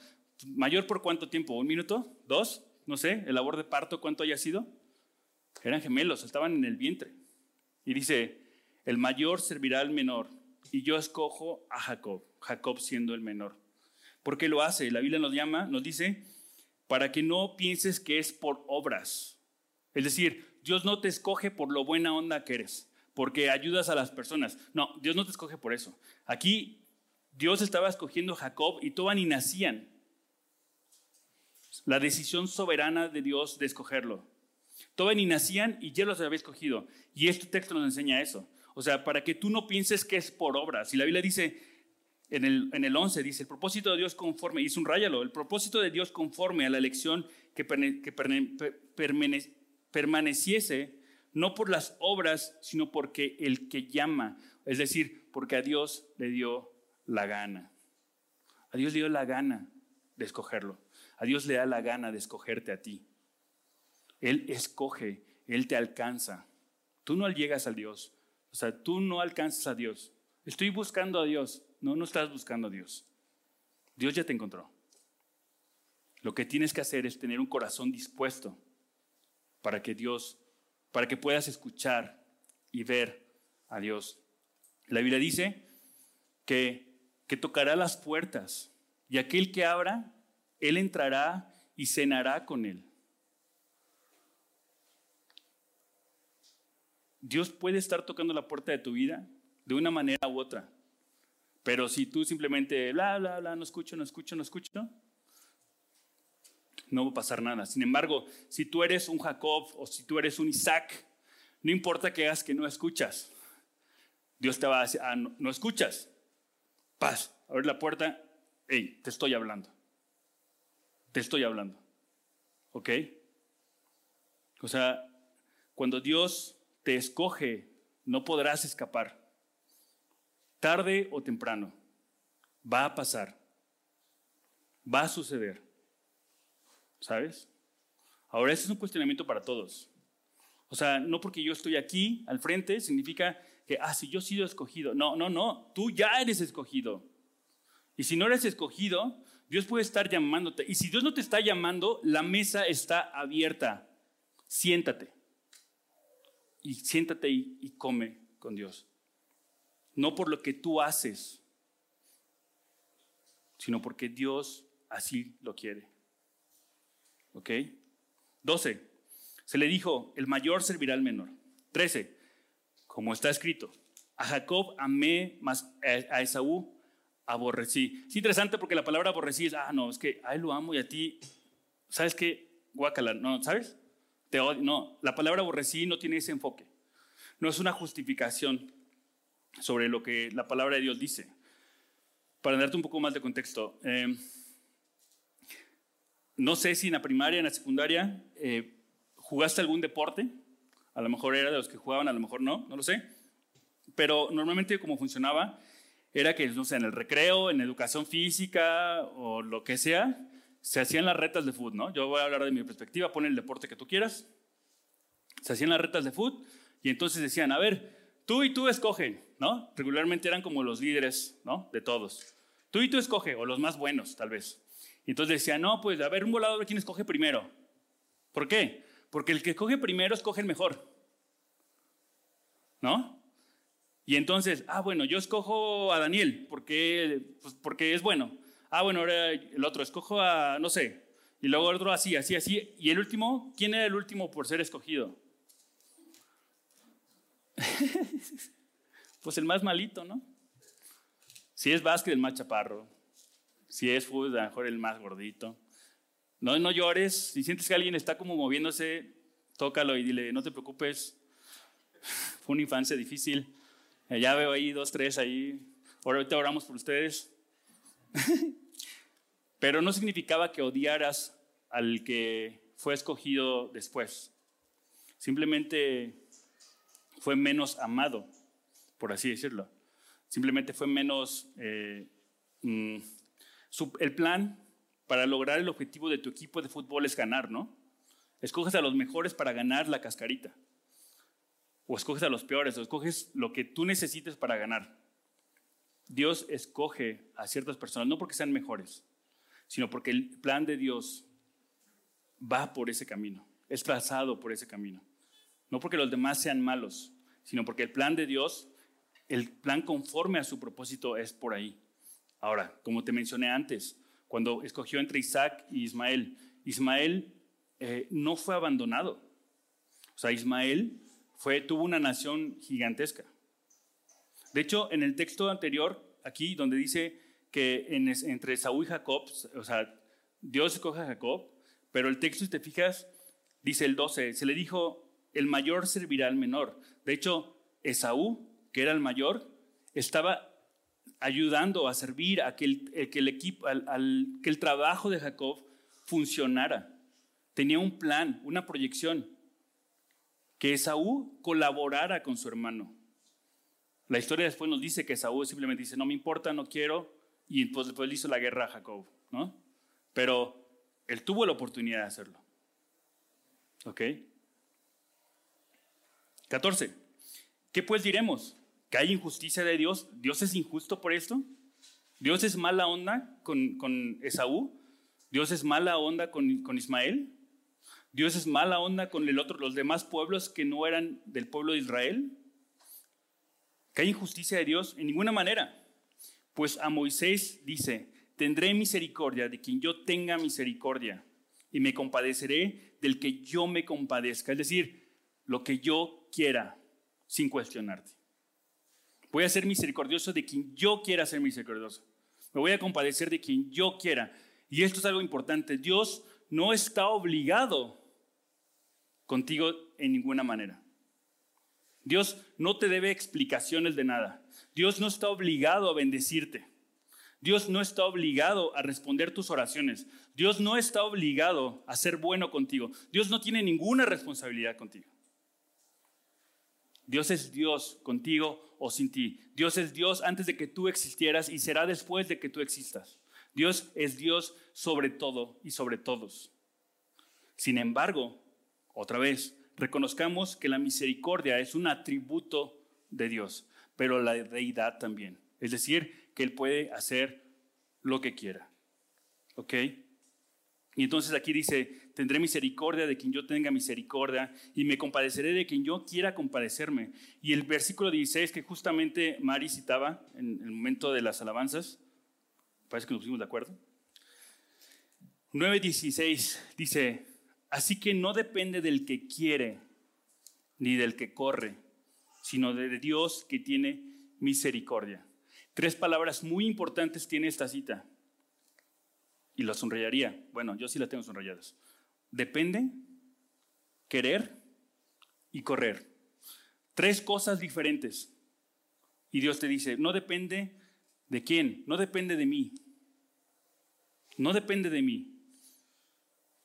¿Mayor por cuánto tiempo? ¿Un minuto? ¿Dos? No sé, el labor de parto, ¿cuánto haya sido? Eran gemelos, estaban en el vientre. Y dice, el mayor servirá al menor. Y yo escojo a Jacob, Jacob siendo el menor. ¿Por qué lo hace? La Biblia nos llama, nos dice, para que no pienses que es por obras. Es decir, Dios no te escoge por lo buena onda que eres, porque ayudas a las personas. No, Dios no te escoge por eso. Aquí Dios estaba escogiendo a Jacob y todavía ni nacían. La decisión soberana de Dios de escogerlo. Todavía ni nacían y ya los había escogido. Y este texto nos enseña eso. O sea, para que tú no pienses que es por obra. Si la Biblia dice, en el, en el 11 dice, el propósito de Dios conforme, y ráyalo, el propósito de Dios conforme a la elección que, que permaneciese, no por las obras, sino porque el que llama, es decir, porque a Dios le dio la gana. A Dios le dio la gana de escogerlo. A Dios le da la gana de escogerte a ti. Él escoge, Él te alcanza. Tú no llegas a Dios. O sea, tú no alcanzas a Dios. Estoy buscando a Dios. No, no estás buscando a Dios. Dios ya te encontró. Lo que tienes que hacer es tener un corazón dispuesto para que Dios, para que puedas escuchar y ver a Dios. La Biblia dice que que tocará las puertas, y aquel que abra, él entrará y cenará con él. Dios puede estar tocando la puerta de tu vida de una manera u otra, pero si tú simplemente, bla, bla, bla, no escucho, no escucho, no escucho, no va a pasar nada. Sin embargo, si tú eres un Jacob o si tú eres un Isaac, no importa que hagas que no escuchas, Dios te va a decir, ah, no escuchas, Paz, abre la puerta. Hey, te estoy hablando. Te estoy hablando. ¿Ok? O sea, cuando Dios te escoge, no podrás escapar. Tarde o temprano. Va a pasar. Va a suceder. ¿Sabes? Ahora, ese es un cuestionamiento para todos. O sea, no porque yo estoy aquí al frente significa que, ah, si yo he sido escogido. No, no, no, tú ya eres escogido. Y si no eres escogido, Dios puede estar llamándote. Y si Dios no te está llamando, la mesa está abierta. Siéntate. Y siéntate y, y come con Dios. No por lo que tú haces, sino porque Dios así lo quiere. ¿Ok? 12. Se le dijo, el mayor servirá al menor. 13 como está escrito. A Jacob amé, más a Esaú aborrecí. Es interesante porque la palabra aborrecí es, ah, no, es que a él lo amo y a ti, ¿sabes qué? Guacala, no, ¿sabes? Te odio. No, la palabra aborrecí no tiene ese enfoque. No es una justificación sobre lo que la palabra de Dios dice. Para darte un poco más de contexto, em, no sé si en la primaria, en la secundaria, eh, jugaste algún deporte a lo mejor era de los que jugaban, a lo mejor no, no lo sé. Pero normalmente como funcionaba era que, no sé, en el recreo, en educación física o lo que sea, se hacían las retas de fútbol, ¿no? Yo voy a hablar de mi perspectiva, pon el deporte que tú quieras. Se hacían las retas de fútbol y entonces decían, a ver, tú y tú escogen, ¿no? Regularmente eran como los líderes, ¿no? De todos. Tú y tú escoge, o los más buenos, tal vez. Y entonces decían, no, pues a ver, un volador, ¿quién escoge primero? ¿Por qué? Porque el que escoge primero escoge el mejor. ¿No? Y entonces, ah, bueno, yo escojo a Daniel porque, pues, porque es bueno. Ah, bueno, ahora el otro, escojo a, no sé. Y luego otro así, así, así. Y el último, ¿quién era el último por ser escogido? pues el más malito, ¿no? Si es básquet, el más chaparro. Si es fútbol, a lo mejor el más gordito. No, no llores. Si sientes que alguien está como moviéndose, tócalo y dile, no te preocupes. Fue una infancia difícil. Eh, ya veo ahí dos, tres ahí. Ahorita oramos por ustedes. Pero no significaba que odiaras al que fue escogido después. Simplemente fue menos amado, por así decirlo. Simplemente fue menos... Eh, mm, el plan para lograr el objetivo de tu equipo de fútbol es ganar, ¿no? Escoges a los mejores para ganar la cascarita. O escoges a los peores, o escoges lo que tú necesites para ganar. Dios escoge a ciertas personas, no porque sean mejores, sino porque el plan de Dios va por ese camino, es trazado por ese camino. No porque los demás sean malos, sino porque el plan de Dios, el plan conforme a su propósito es por ahí. Ahora, como te mencioné antes, cuando escogió entre Isaac y Ismael, Ismael eh, no fue abandonado. O sea, Ismael fue, tuvo una nación gigantesca. De hecho, en el texto anterior, aquí donde dice que entre Saúl y Jacob, o sea, Dios escoge a Jacob, pero el texto, si te fijas, dice el 12, se le dijo, el mayor servirá al menor. De hecho, Esaú, que era el mayor, estaba ayudando a servir a que el, que el equipo, al, que el trabajo de Jacob funcionara. Tenía un plan, una proyección, que Esaú colaborara con su hermano. La historia después nos dice que Saúl simplemente dice, no me importa, no quiero, y pues después le hizo la guerra a Jacob, ¿no? Pero él tuvo la oportunidad de hacerlo. ¿Ok? 14. ¿Qué pues diremos? ¿Que hay injusticia de Dios? ¿Dios es injusto por esto? ¿Dios es mala onda con, con Esaú? ¿Dios es mala onda con, con Ismael? ¿Dios es mala onda con el otro, los demás pueblos que no eran del pueblo de Israel? ¿Que hay injusticia de Dios? En ninguna manera. Pues a Moisés dice, tendré misericordia de quien yo tenga misericordia y me compadeceré del que yo me compadezca. Es decir, lo que yo quiera sin cuestionarte. Voy a ser misericordioso de quien yo quiera ser misericordioso. Me voy a compadecer de quien yo quiera. Y esto es algo importante. Dios no está obligado contigo en ninguna manera. Dios no te debe explicaciones de nada. Dios no está obligado a bendecirte. Dios no está obligado a responder tus oraciones. Dios no está obligado a ser bueno contigo. Dios no tiene ninguna responsabilidad contigo. Dios es Dios contigo o sin ti. Dios es Dios antes de que tú existieras y será después de que tú existas. Dios es Dios sobre todo y sobre todos. Sin embargo, otra vez, reconozcamos que la misericordia es un atributo de Dios, pero la deidad también. Es decir, que Él puede hacer lo que quiera. ¿Ok? Y entonces aquí dice, tendré misericordia de quien yo tenga misericordia y me compadeceré de quien yo quiera compadecerme. Y el versículo 16 que justamente Mari citaba en el momento de las alabanzas, parece que nos pusimos de acuerdo. 9.16 dice, Así que no depende del que quiere ni del que corre, sino de Dios que tiene misericordia. Tres palabras muy importantes tiene esta cita. Y la sonreyaría. Bueno, yo sí la tengo sonrayadas. Depende, querer y correr. Tres cosas diferentes. Y Dios te dice, no depende de quién, no depende de mí. No depende de mí.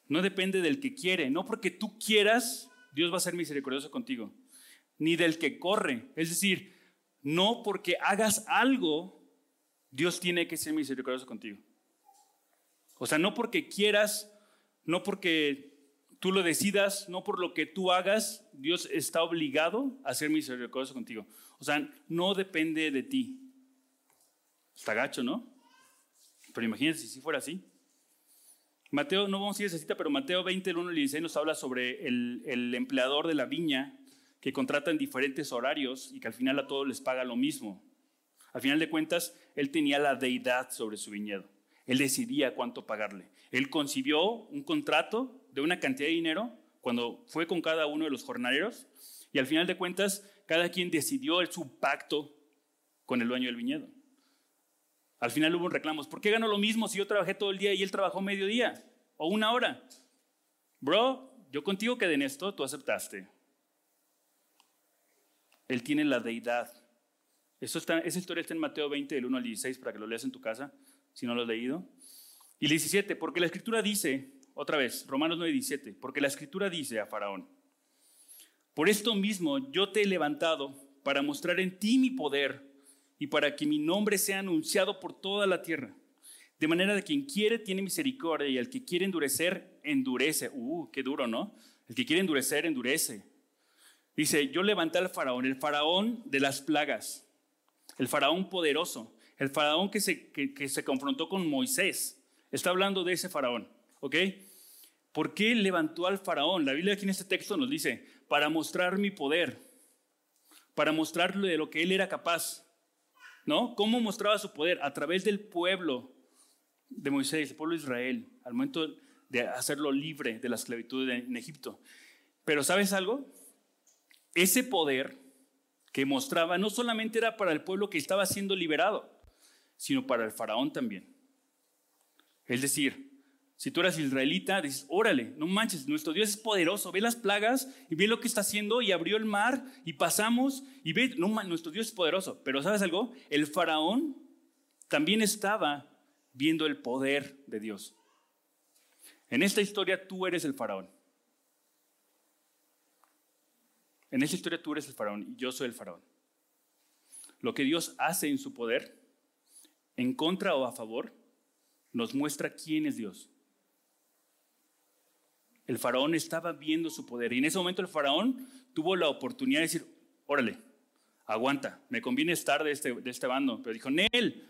No depende del que quiere. No porque tú quieras, Dios va a ser misericordioso contigo. Ni del que corre. Es decir, no porque hagas algo, Dios tiene que ser misericordioso contigo. O sea, no porque quieras, no porque tú lo decidas, no por lo que tú hagas, Dios está obligado a ser misericordioso contigo. O sea, no depende de ti. Está gacho, ¿no? Pero imagínense si fuera así. Mateo, no vamos a ir a esa cita, pero Mateo 20, el 1 al 16 nos habla sobre el, el empleador de la viña que contrata en diferentes horarios y que al final a todos les paga lo mismo. Al final de cuentas, él tenía la deidad sobre su viñedo. Él decidía cuánto pagarle. Él concibió un contrato de una cantidad de dinero cuando fue con cada uno de los jornaleros y al final de cuentas, cada quien decidió su pacto con el dueño del viñedo. Al final hubo reclamos. ¿Por qué ganó lo mismo si yo trabajé todo el día y él trabajó medio día o una hora? Bro, yo contigo quedé en esto, tú aceptaste. Él tiene la deidad. Eso esa historia está en Mateo 20, del 1 al 16, para que lo leas en tu casa, si no lo has leído. Y el 17, porque la escritura dice, otra vez, Romanos 9, 17, porque la escritura dice a Faraón, por esto mismo yo te he levantado para mostrar en ti mi poder y para que mi nombre sea anunciado por toda la tierra. De manera de quien quiere tiene misericordia y el que quiere endurecer, endurece. Uh, qué duro, ¿no? El que quiere endurecer, endurece. Dice, yo levanté al faraón, el faraón de las plagas, el faraón poderoso, el faraón que se, que, se confrontó con Moisés. Está hablando de ese faraón, ¿ok? ¿Por qué levantó al faraón? La Biblia aquí en este texto nos dice, para mostrar mi poder, para mostrarle de lo que él era capaz. ¿No? ¿Cómo mostraba su poder? A través del pueblo de Moisés, el pueblo de Israel, al momento de hacerlo libre de la esclavitud en Egipto. Pero ¿sabes algo? Ese poder que mostraba no solamente era para el pueblo que estaba siendo liberado, sino para el faraón también. Es decir, si tú eras israelita, dices, órale, no manches, nuestro Dios es poderoso, ve las plagas y ve lo que está haciendo y abrió el mar y pasamos y ve, no, nuestro Dios es poderoso. Pero ¿sabes algo? El faraón también estaba viendo el poder de Dios. En esta historia tú eres el faraón. En esta historia tú eres el faraón y yo soy el faraón. Lo que Dios hace en su poder, en contra o a favor, nos muestra quién es Dios. El faraón estaba viendo su poder y en ese momento el faraón tuvo la oportunidad de decir, órale, aguanta, me conviene estar de este, de este bando. Pero dijo, Nel,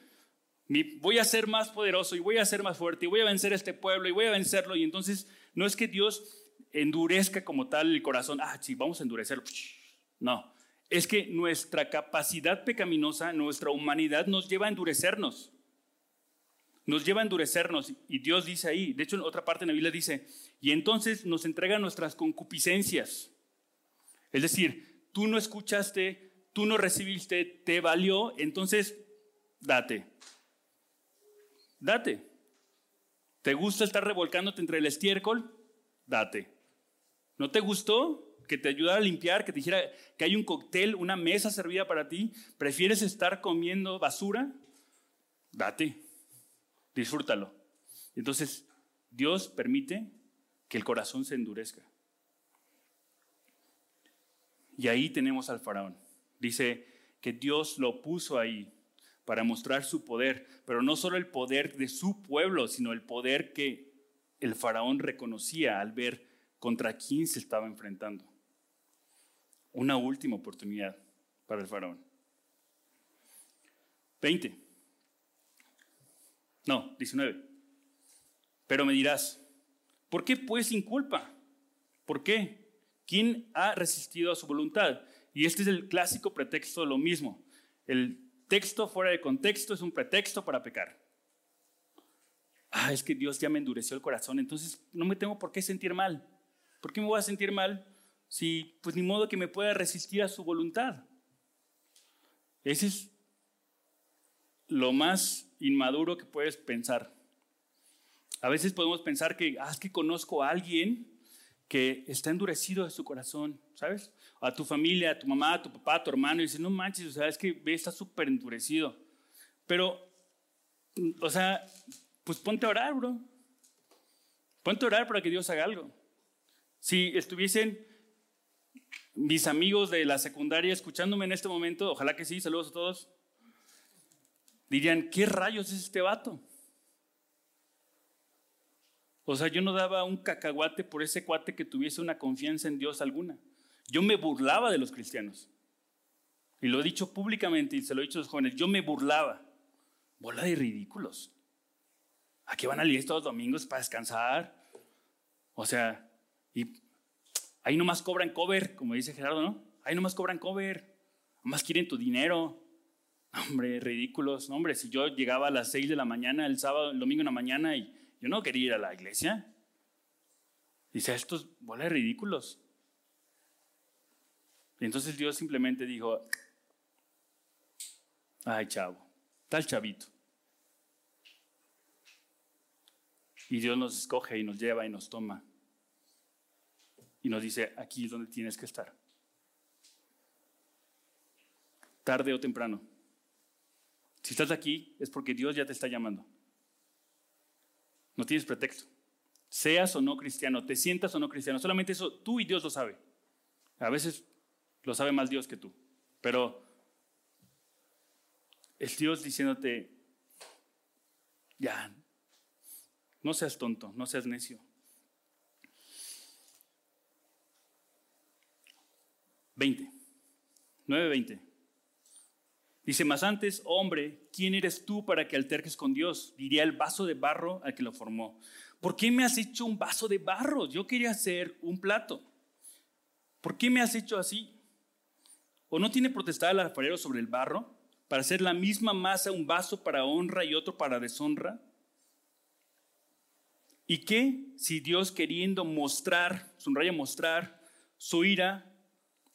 voy a ser más poderoso y voy a ser más fuerte y voy a vencer a este pueblo y voy a vencerlo. Y entonces no es que Dios endurezca como tal el corazón, ah, sí, vamos a endurecerlo. No, es que nuestra capacidad pecaminosa, nuestra humanidad nos lleva a endurecernos. Nos lleva a endurecernos. Y Dios dice ahí, de hecho en otra parte de la Biblia dice, y entonces nos entrega nuestras concupiscencias. Es decir, tú no escuchaste, tú no recibiste, te valió, entonces date. Date. ¿Te gusta estar revolcándote entre el estiércol? Date. ¿No te gustó que te ayudara a limpiar, que te dijera que hay un cóctel, una mesa servida para ti? ¿Prefieres estar comiendo basura? Date. Disfrútalo. Entonces, Dios permite que el corazón se endurezca. Y ahí tenemos al faraón. Dice que Dios lo puso ahí para mostrar su poder, pero no solo el poder de su pueblo, sino el poder que el faraón reconocía al ver contra quién se estaba enfrentando. Una última oportunidad para el faraón. 20. No, 19. Pero me dirás, ¿Por qué pues sin culpa? ¿Por qué? ¿Quién ha resistido a su voluntad? Y este es el clásico pretexto de lo mismo. El texto fuera de contexto es un pretexto para pecar. Ah, es que Dios ya me endureció el corazón, entonces no me tengo por qué sentir mal. ¿Por qué me voy a sentir mal si, pues ni modo que me pueda resistir a su voluntad? Ese es lo más inmaduro que puedes pensar. A veces podemos pensar que, ah, es que conozco a alguien que está endurecido de su corazón, ¿sabes? A tu familia, a tu mamá, a tu papá, a tu hermano, y dices, no manches, o sea, es que está súper endurecido. Pero, o sea, pues ponte a orar, bro. Ponte a orar para que Dios haga algo. Si estuviesen mis amigos de la secundaria escuchándome en este momento, ojalá que sí, saludos a todos, dirían, ¿qué rayos es este vato? O sea, yo no daba un cacahuate por ese cuate que tuviese una confianza en Dios alguna. Yo me burlaba de los cristianos. Y lo he dicho públicamente y se lo he dicho a los jóvenes. Yo me burlaba. Bola de ridículos. ¿A qué van a iglesia todos los domingos para descansar? O sea, y ahí nomás cobran cover, como dice Gerardo, ¿no? Ahí nomás cobran cover. Nomás quieren tu dinero. Hombre, ridículos. hombre, si yo llegaba a las 6 de la mañana, el sábado, el domingo en la mañana, y yo no quería ir a la iglesia. Dice, estos bola ridículos. Y entonces Dios simplemente dijo, ay chavo, tal chavito. Y Dios nos escoge y nos lleva y nos toma. Y nos dice, aquí es donde tienes que estar. Tarde o temprano. Si estás aquí es porque Dios ya te está llamando. No tienes pretexto. Seas o no cristiano, te sientas o no cristiano, solamente eso tú y Dios lo sabe. A veces lo sabe más Dios que tú. Pero es Dios diciéndote, ya, no seas tonto, no seas necio. 20, 9.20. Dice, más antes, hombre, ¿quién eres tú para que alterques con Dios? Diría el vaso de barro al que lo formó. ¿Por qué me has hecho un vaso de barro? Yo quería hacer un plato. ¿Por qué me has hecho así? ¿O no tiene protestado el alfarero sobre el barro para hacer la misma masa, un vaso para honra y otro para deshonra? ¿Y qué si Dios queriendo mostrar, subraya mostrar, su ira,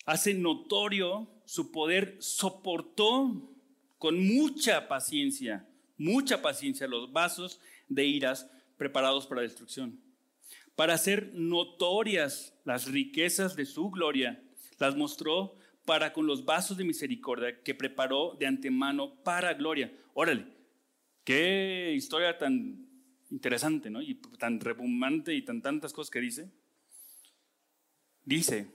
hace notorio su poder, soportó con mucha paciencia, mucha paciencia los vasos de iras preparados para destrucción, para hacer notorias las riquezas de su gloria, las mostró para con los vasos de misericordia que preparó de antemano para gloria. Órale, qué historia tan interesante, ¿no? Y tan rebumbante y tan tantas cosas que dice. Dice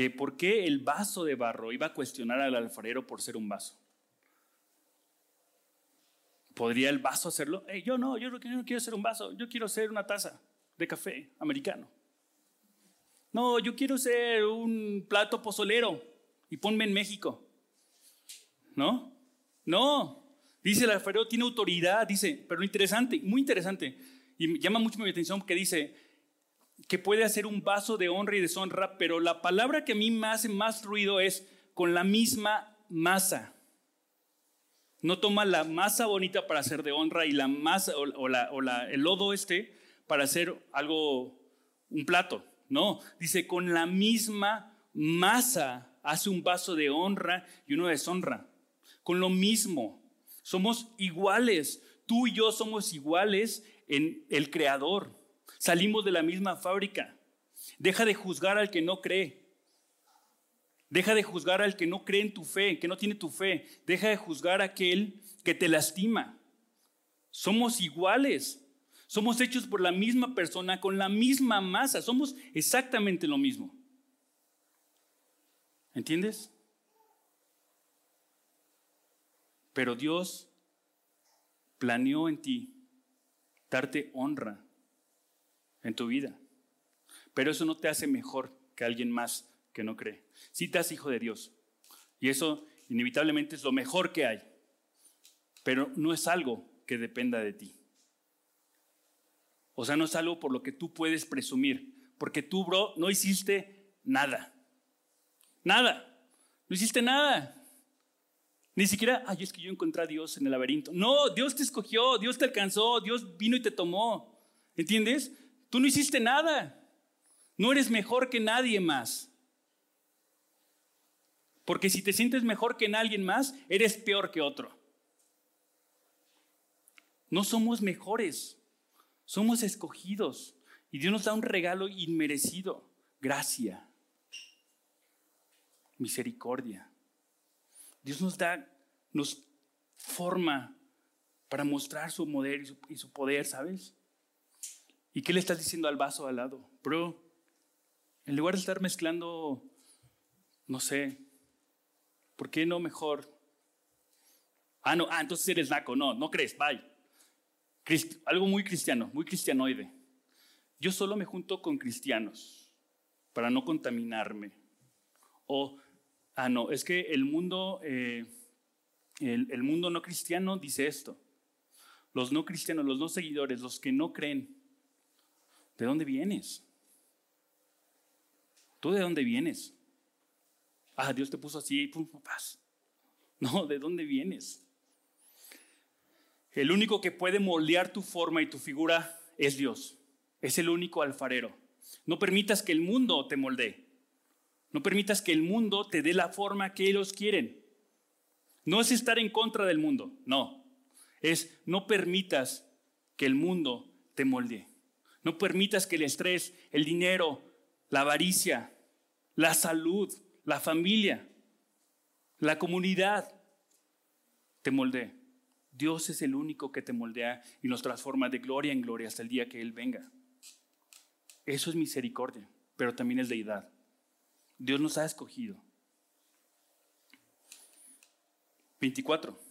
que por qué el vaso de barro iba a cuestionar al alfarero por ser un vaso. ¿Podría el vaso hacerlo? yo no, yo no quiero ser un vaso, yo quiero ser una taza de café americano. No, yo quiero ser un plato pozolero y ponme en México. ¿No? No. Dice el alfarero, tiene autoridad, dice, pero interesante, muy interesante. Y llama mucho mi atención porque dice que puede hacer un vaso de honra y deshonra, pero la palabra que a mí me hace más ruido es con la misma masa. No toma la masa bonita para hacer de honra y la masa o, el lodo este para hacer algo, un plato. No, dice, con la misma masa hace un vaso de honra y uno de deshonra. Con lo mismo, somos iguales. Tú y yo somos iguales en el Creador. Salimos de la misma fábrica. Deja de juzgar al que no cree. Deja de juzgar al que no cree en tu fe, que no tiene tu fe. Deja de juzgar a aquel que te lastima. Somos iguales. Somos hechos por la misma persona, con la misma masa. Somos exactamente lo mismo. ¿Entiendes? Pero Dios planeó en ti darte honra en tu vida. Pero eso no te hace mejor que alguien más que no cree. Si te hace hijo de Dios. Y eso inevitablemente es lo mejor que hay. Pero no es algo que dependa de ti. O sea, no es algo por lo que tú puedes presumir, porque tú, bro, no hiciste nada. Nada. No hiciste nada. Ni siquiera, ay, es que yo encontré a Dios en el laberinto. No, Dios te escogió, Dios te alcanzó, Dios vino y te tomó. ¿Entiendes? Tú no hiciste nada. No eres mejor que nadie más. Porque si te sientes mejor que alguien más, eres peor que otro. No somos mejores. Somos escogidos y Dios nos da un regalo inmerecido, gracia, misericordia. Dios nos da, nos forma para mostrar su poder y su, poder, ¿sabes? ¿Y qué le estás diciendo al vaso al lado? Bro, en lugar de estar mezclando, no sé, ¿por qué no mejor? Ah, no, ah, entonces eres naco, no, no crees, bye algo muy cristiano, muy cristianoide. Yo solo me junto con cristianos para no contaminarme. O, ah, no, es que el mundo, eh, el, mundo no cristiano dice esto. los no cristianos, los no seguidores, los que no creen, ¿de dónde vienes? ¿Tú de dónde vienes? Ah, Dios te puso así, pum, paz. No, ¿de dónde vienes? El único que puede moldear tu forma y tu figura es Dios. Es el único alfarero. No permitas que el mundo te moldee. No permitas que el mundo te dé la forma que ellos quieren. No es estar en contra del mundo, no. Es no permitas que el mundo te moldee. No permitas que el estrés, el dinero, la avaricia, la salud, la familia, la comunidad te moldee. Dios es el único que te moldea y nos transforma de gloria en gloria hasta el día que Él venga. Eso es misericordia, pero también es deidad. Dios nos ha escogido. 24.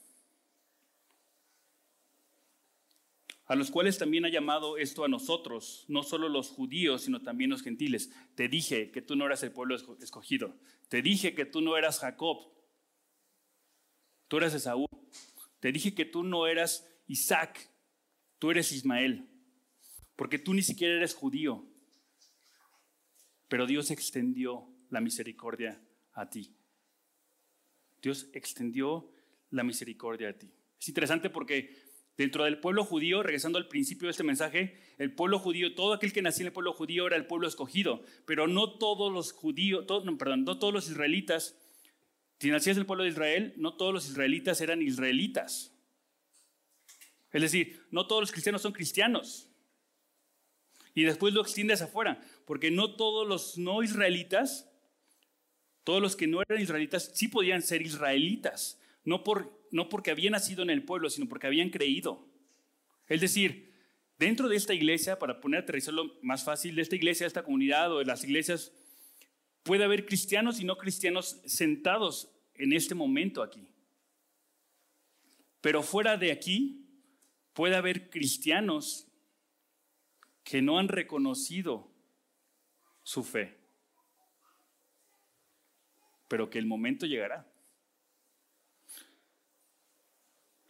A los cuales también ha llamado esto a nosotros, no solo los judíos, sino también los gentiles. Te dije que tú no eras el pueblo escogido. Te dije que tú no eras Jacob. Tú eras Esaú. Te dije que tú no eras Isaac. Tú eres Ismael. Porque tú ni siquiera eres judío. Pero Dios extendió la misericordia a ti. Dios extendió la misericordia a ti. Es interesante porque dentro del pueblo judío, regresando al principio de este mensaje, el pueblo judío, todo aquel que nació en el pueblo judío era el pueblo escogido, pero no todos los judíos, perdón, no todos los israelitas, si nacías en el pueblo de Israel, no todos los israelitas eran israelitas. Es decir, no todos los cristianos son cristianos. Y después lo extiendes afuera, porque no todos los no israelitas todos los que no eran israelitas sí podían ser israelitas, no, por, no porque habían nacido en el pueblo, sino porque habían creído. Es decir, dentro de esta iglesia, para poner aterrizarlo más fácil, de esta iglesia, de esta comunidad o de las iglesias, puede haber cristianos y no cristianos sentados en este momento aquí. Pero fuera de aquí puede haber cristianos que no han reconocido su fe pero que el momento llegará.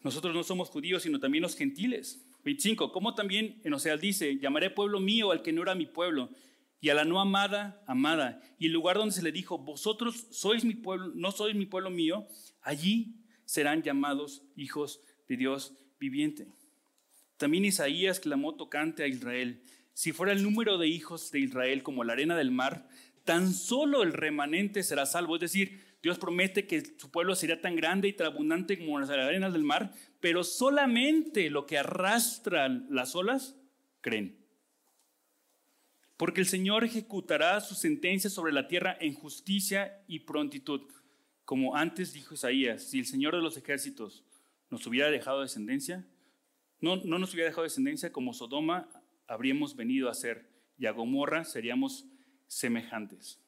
Nosotros no somos judíos, sino también los gentiles. 25. Como también en Oseas dice, llamaré pueblo mío al que no era mi pueblo, y a la no amada, amada. Y el lugar donde se le dijo, vosotros sois mi pueblo, no sois mi pueblo mío, allí serán llamados hijos de Dios viviente. También Isaías clamó tocante a Israel, si fuera el número de hijos de Israel como la arena del mar, tan solo el remanente será salvo. Es decir, Dios promete que su pueblo será tan grande y tan abundante como las arenas del mar, pero solamente lo que arrastran las olas creen. Porque el Señor ejecutará su sentencia sobre la tierra en justicia y prontitud. Como antes dijo Isaías, si el Señor de los ejércitos nos hubiera dejado descendencia, no, no nos hubiera dejado descendencia, como Sodoma habríamos venido a ser, y a Gomorra seríamos semejantes.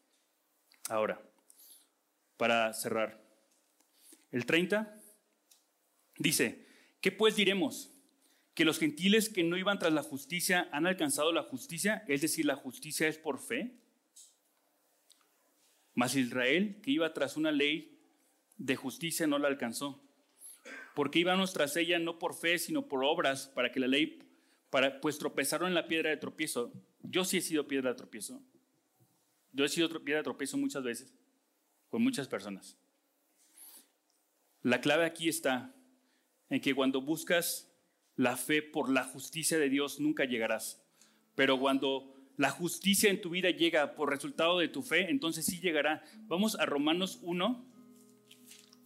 Ahora, para cerrar, el 30 dice, ¿qué pues diremos? ¿Que los gentiles que no iban tras la justicia han alcanzado la justicia? Es decir, la justicia es por fe. Mas Israel, que iba tras una ley de justicia, no la alcanzó. Porque íbamos tras ella no por fe, sino por obras, para que la ley, para, pues tropezaron en la piedra de tropiezo. Yo sí he sido piedra de tropiezo. Yo he sido piedra de tropiezo muchas veces con muchas personas. La clave aquí está en que cuando buscas la fe por la justicia de Dios nunca llegarás. Pero cuando la justicia en tu vida llega por resultado de tu fe, entonces sí llegará. Vamos a Romanos 1,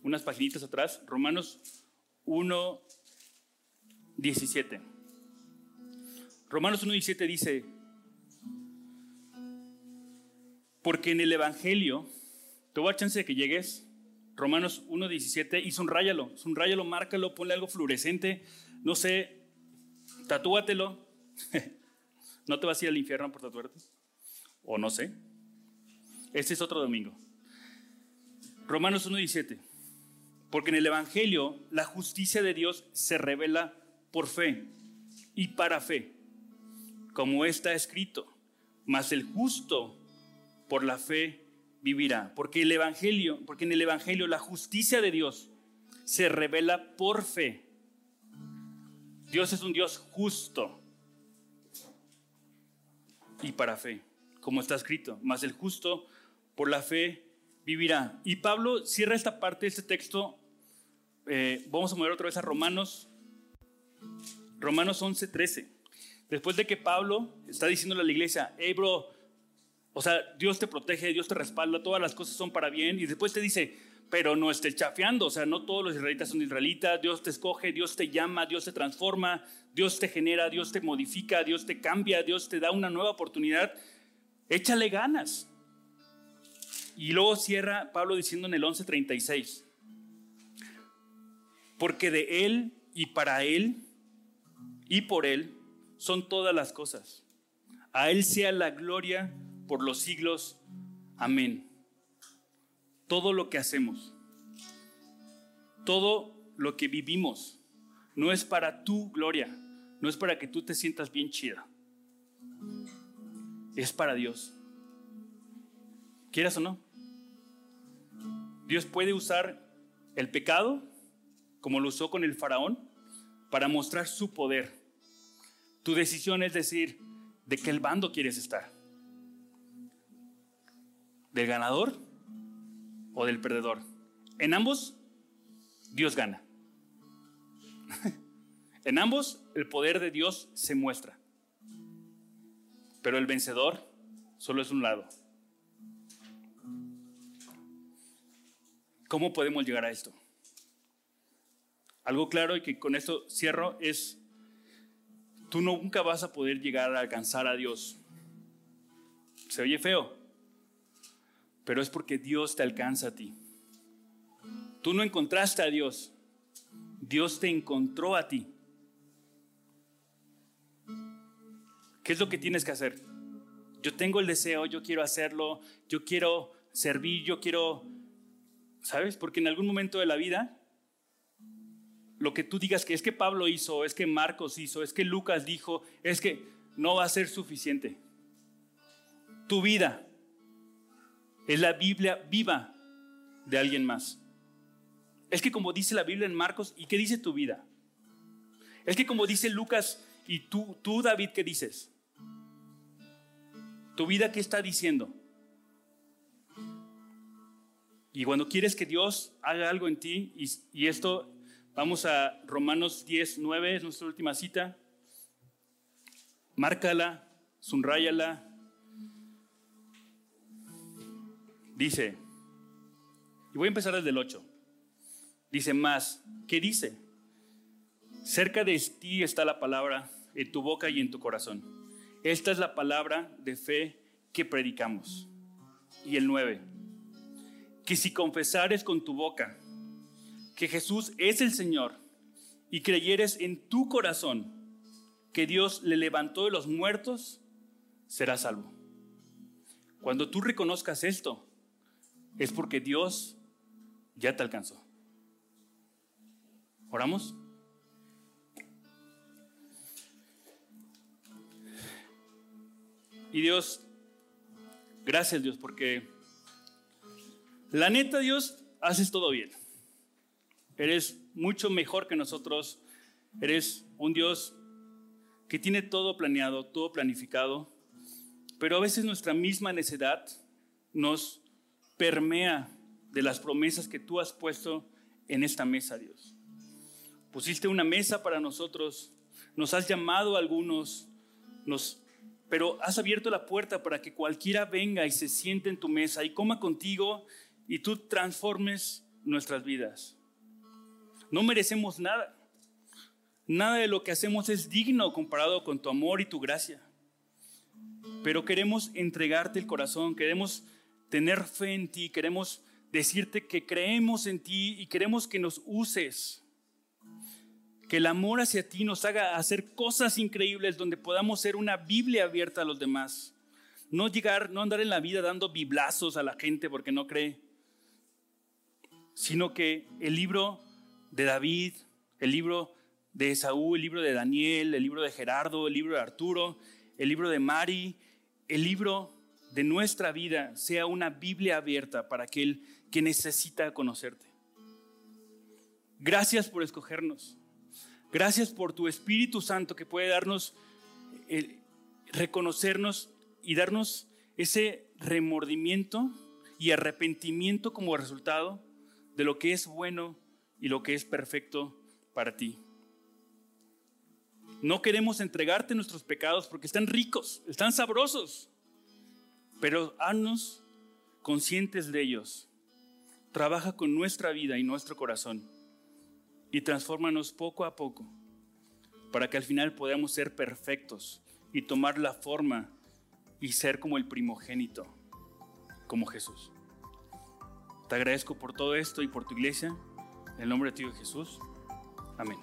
unas paginitas atrás, Romanos 1, 17. Romanos 1, 17 dice, Porque en el Evangelio, te voy a dar chance de que llegues. Romanos 1.17, y subrayalo, subrayalo, márcalo, ponle algo fluorescente, no sé, tatúatelo. ¿No te vas a ir al infierno por tatuarte? O no sé. Este es otro domingo. Romanos 1.17. Porque en el Evangelio la justicia de Dios se revela por fe y para fe, como está escrito. Mas el justo por la fe vivirá. Porque el Evangelio, porque en el Evangelio la justicia de Dios se revela por fe. Dios es un Dios justo y para fe, como está escrito, más el justo por la fe vivirá. Y Pablo cierra esta parte, este texto, eh, vamos a mover otra vez a Romanos, Romanos 11, 13. Después de que Pablo está diciendo a la iglesia, hey bro, o sea, Dios te protege, Dios te respalda, todas las cosas son para bien, y después te dice, pero no estés chafeando, o sea, no todos los israelitas son israelitas, Dios te escoge, Dios te llama, Dios te transforma, Dios te genera, Dios te modifica, Dios te cambia, Dios te da una nueva oportunidad, échale ganas. Y luego cierra Pablo diciendo en el 11:36, porque de Él y para Él y por Él son todas las cosas. A Él sea la gloria por los siglos. Amén todo lo que hacemos, todo lo que vivimos, no es para tu gloria, no es para que tú te sientas bien chida. Es para Dios. Quieras o no. Dios puede usar el pecado, como lo usó con el faraón, para mostrar su poder. Tu decisión es decir, ¿de qué bando quieres estar? ¿Del ganador o del perdedor. En ambos, Dios gana. en ambos, el poder de Dios se muestra. Pero el vencedor solo es un lado. ¿Cómo podemos llegar a esto? Algo claro y que con esto cierro es, tú nunca vas a poder llegar a alcanzar a Dios. Se oye feo, pero es porque Dios te alcanza a ti. Tú no encontraste a Dios, Dios te encontró a ti. ¿Qué es lo que tienes que hacer? Yo tengo el deseo, yo quiero hacerlo, yo quiero servir, yo quiero, ¿sabes? Porque en algún momento de la vida, lo que tú digas que es que Pablo hizo, es que Marcos hizo, es que Lucas dijo, es que no va a ser suficiente. Tu vida, es la Biblia viva de alguien más. Es que como dice la Biblia en Marcos, ¿y qué dice tu vida? Es que como dice Lucas, ¿y tú, tú David, qué dices? ¿Tu vida qué está diciendo? Y cuando quieres que Dios haga algo en ti, y, esto, vamos a Romanos 10, 9, es nuestra última cita, márcala, sunráyala, Dice, y voy a empezar desde el 8. Dice más, ¿qué dice? Cerca de ti está la palabra en tu boca y en tu corazón. Esta es la palabra de fe que predicamos. Y el 9, que si confesares con tu boca que Jesús es el Señor y creyeres en tu corazón que Dios le levantó de los muertos, serás salvo. Cuando tú reconozcas esto, es porque Dios ya te alcanzó. ¿Oramos? Y Dios, gracias Dios, porque la neta Dios, haces todo bien. Eres mucho mejor que nosotros. Eres un Dios que tiene todo planeado, todo planificado, pero a veces nuestra misma necedad nos permea de las promesas que tú has puesto en esta mesa, Dios. Pusiste una mesa para nosotros, nos has llamado a algunos, nos, pero has abierto la puerta para que cualquiera venga y se siente en tu mesa y coma contigo y tú transformes nuestras vidas. No merecemos nada. Nada de lo que hacemos es digno comparado con tu amor y tu gracia. Pero queremos entregarte el corazón, queremos tener fe en ti, queremos decirte que creemos en ti y queremos que nos uses. Que el amor hacia ti nos haga hacer cosas increíbles donde podamos ser una Biblia abierta a los demás. No llegar, no andar en la vida dando biblazos a la gente porque no cree, sino que el libro de David, el libro de Esaú, el libro de Daniel, el libro de Gerardo, el libro de Arturo, el libro de Mari, el libro de nuestra vida sea una Biblia abierta para aquel que necesita conocerte. Gracias por escogernos. Gracias por tu Espíritu Santo que puede darnos, el, reconocernos y darnos ese remordimiento y arrepentimiento como resultado de lo que es bueno y lo que es perfecto para ti. No queremos entregarte nuestros pecados porque están ricos, están sabrosos, pero haznos conscientes de ellos. Trabaja con nuestra vida y nuestro corazón y transfórmanos poco a poco para que al final podamos ser perfectos y tomar la forma y ser como el primogénito, como Jesús. Te agradezco por todo esto y por tu iglesia. En el nombre de ti, Jesús. Amén.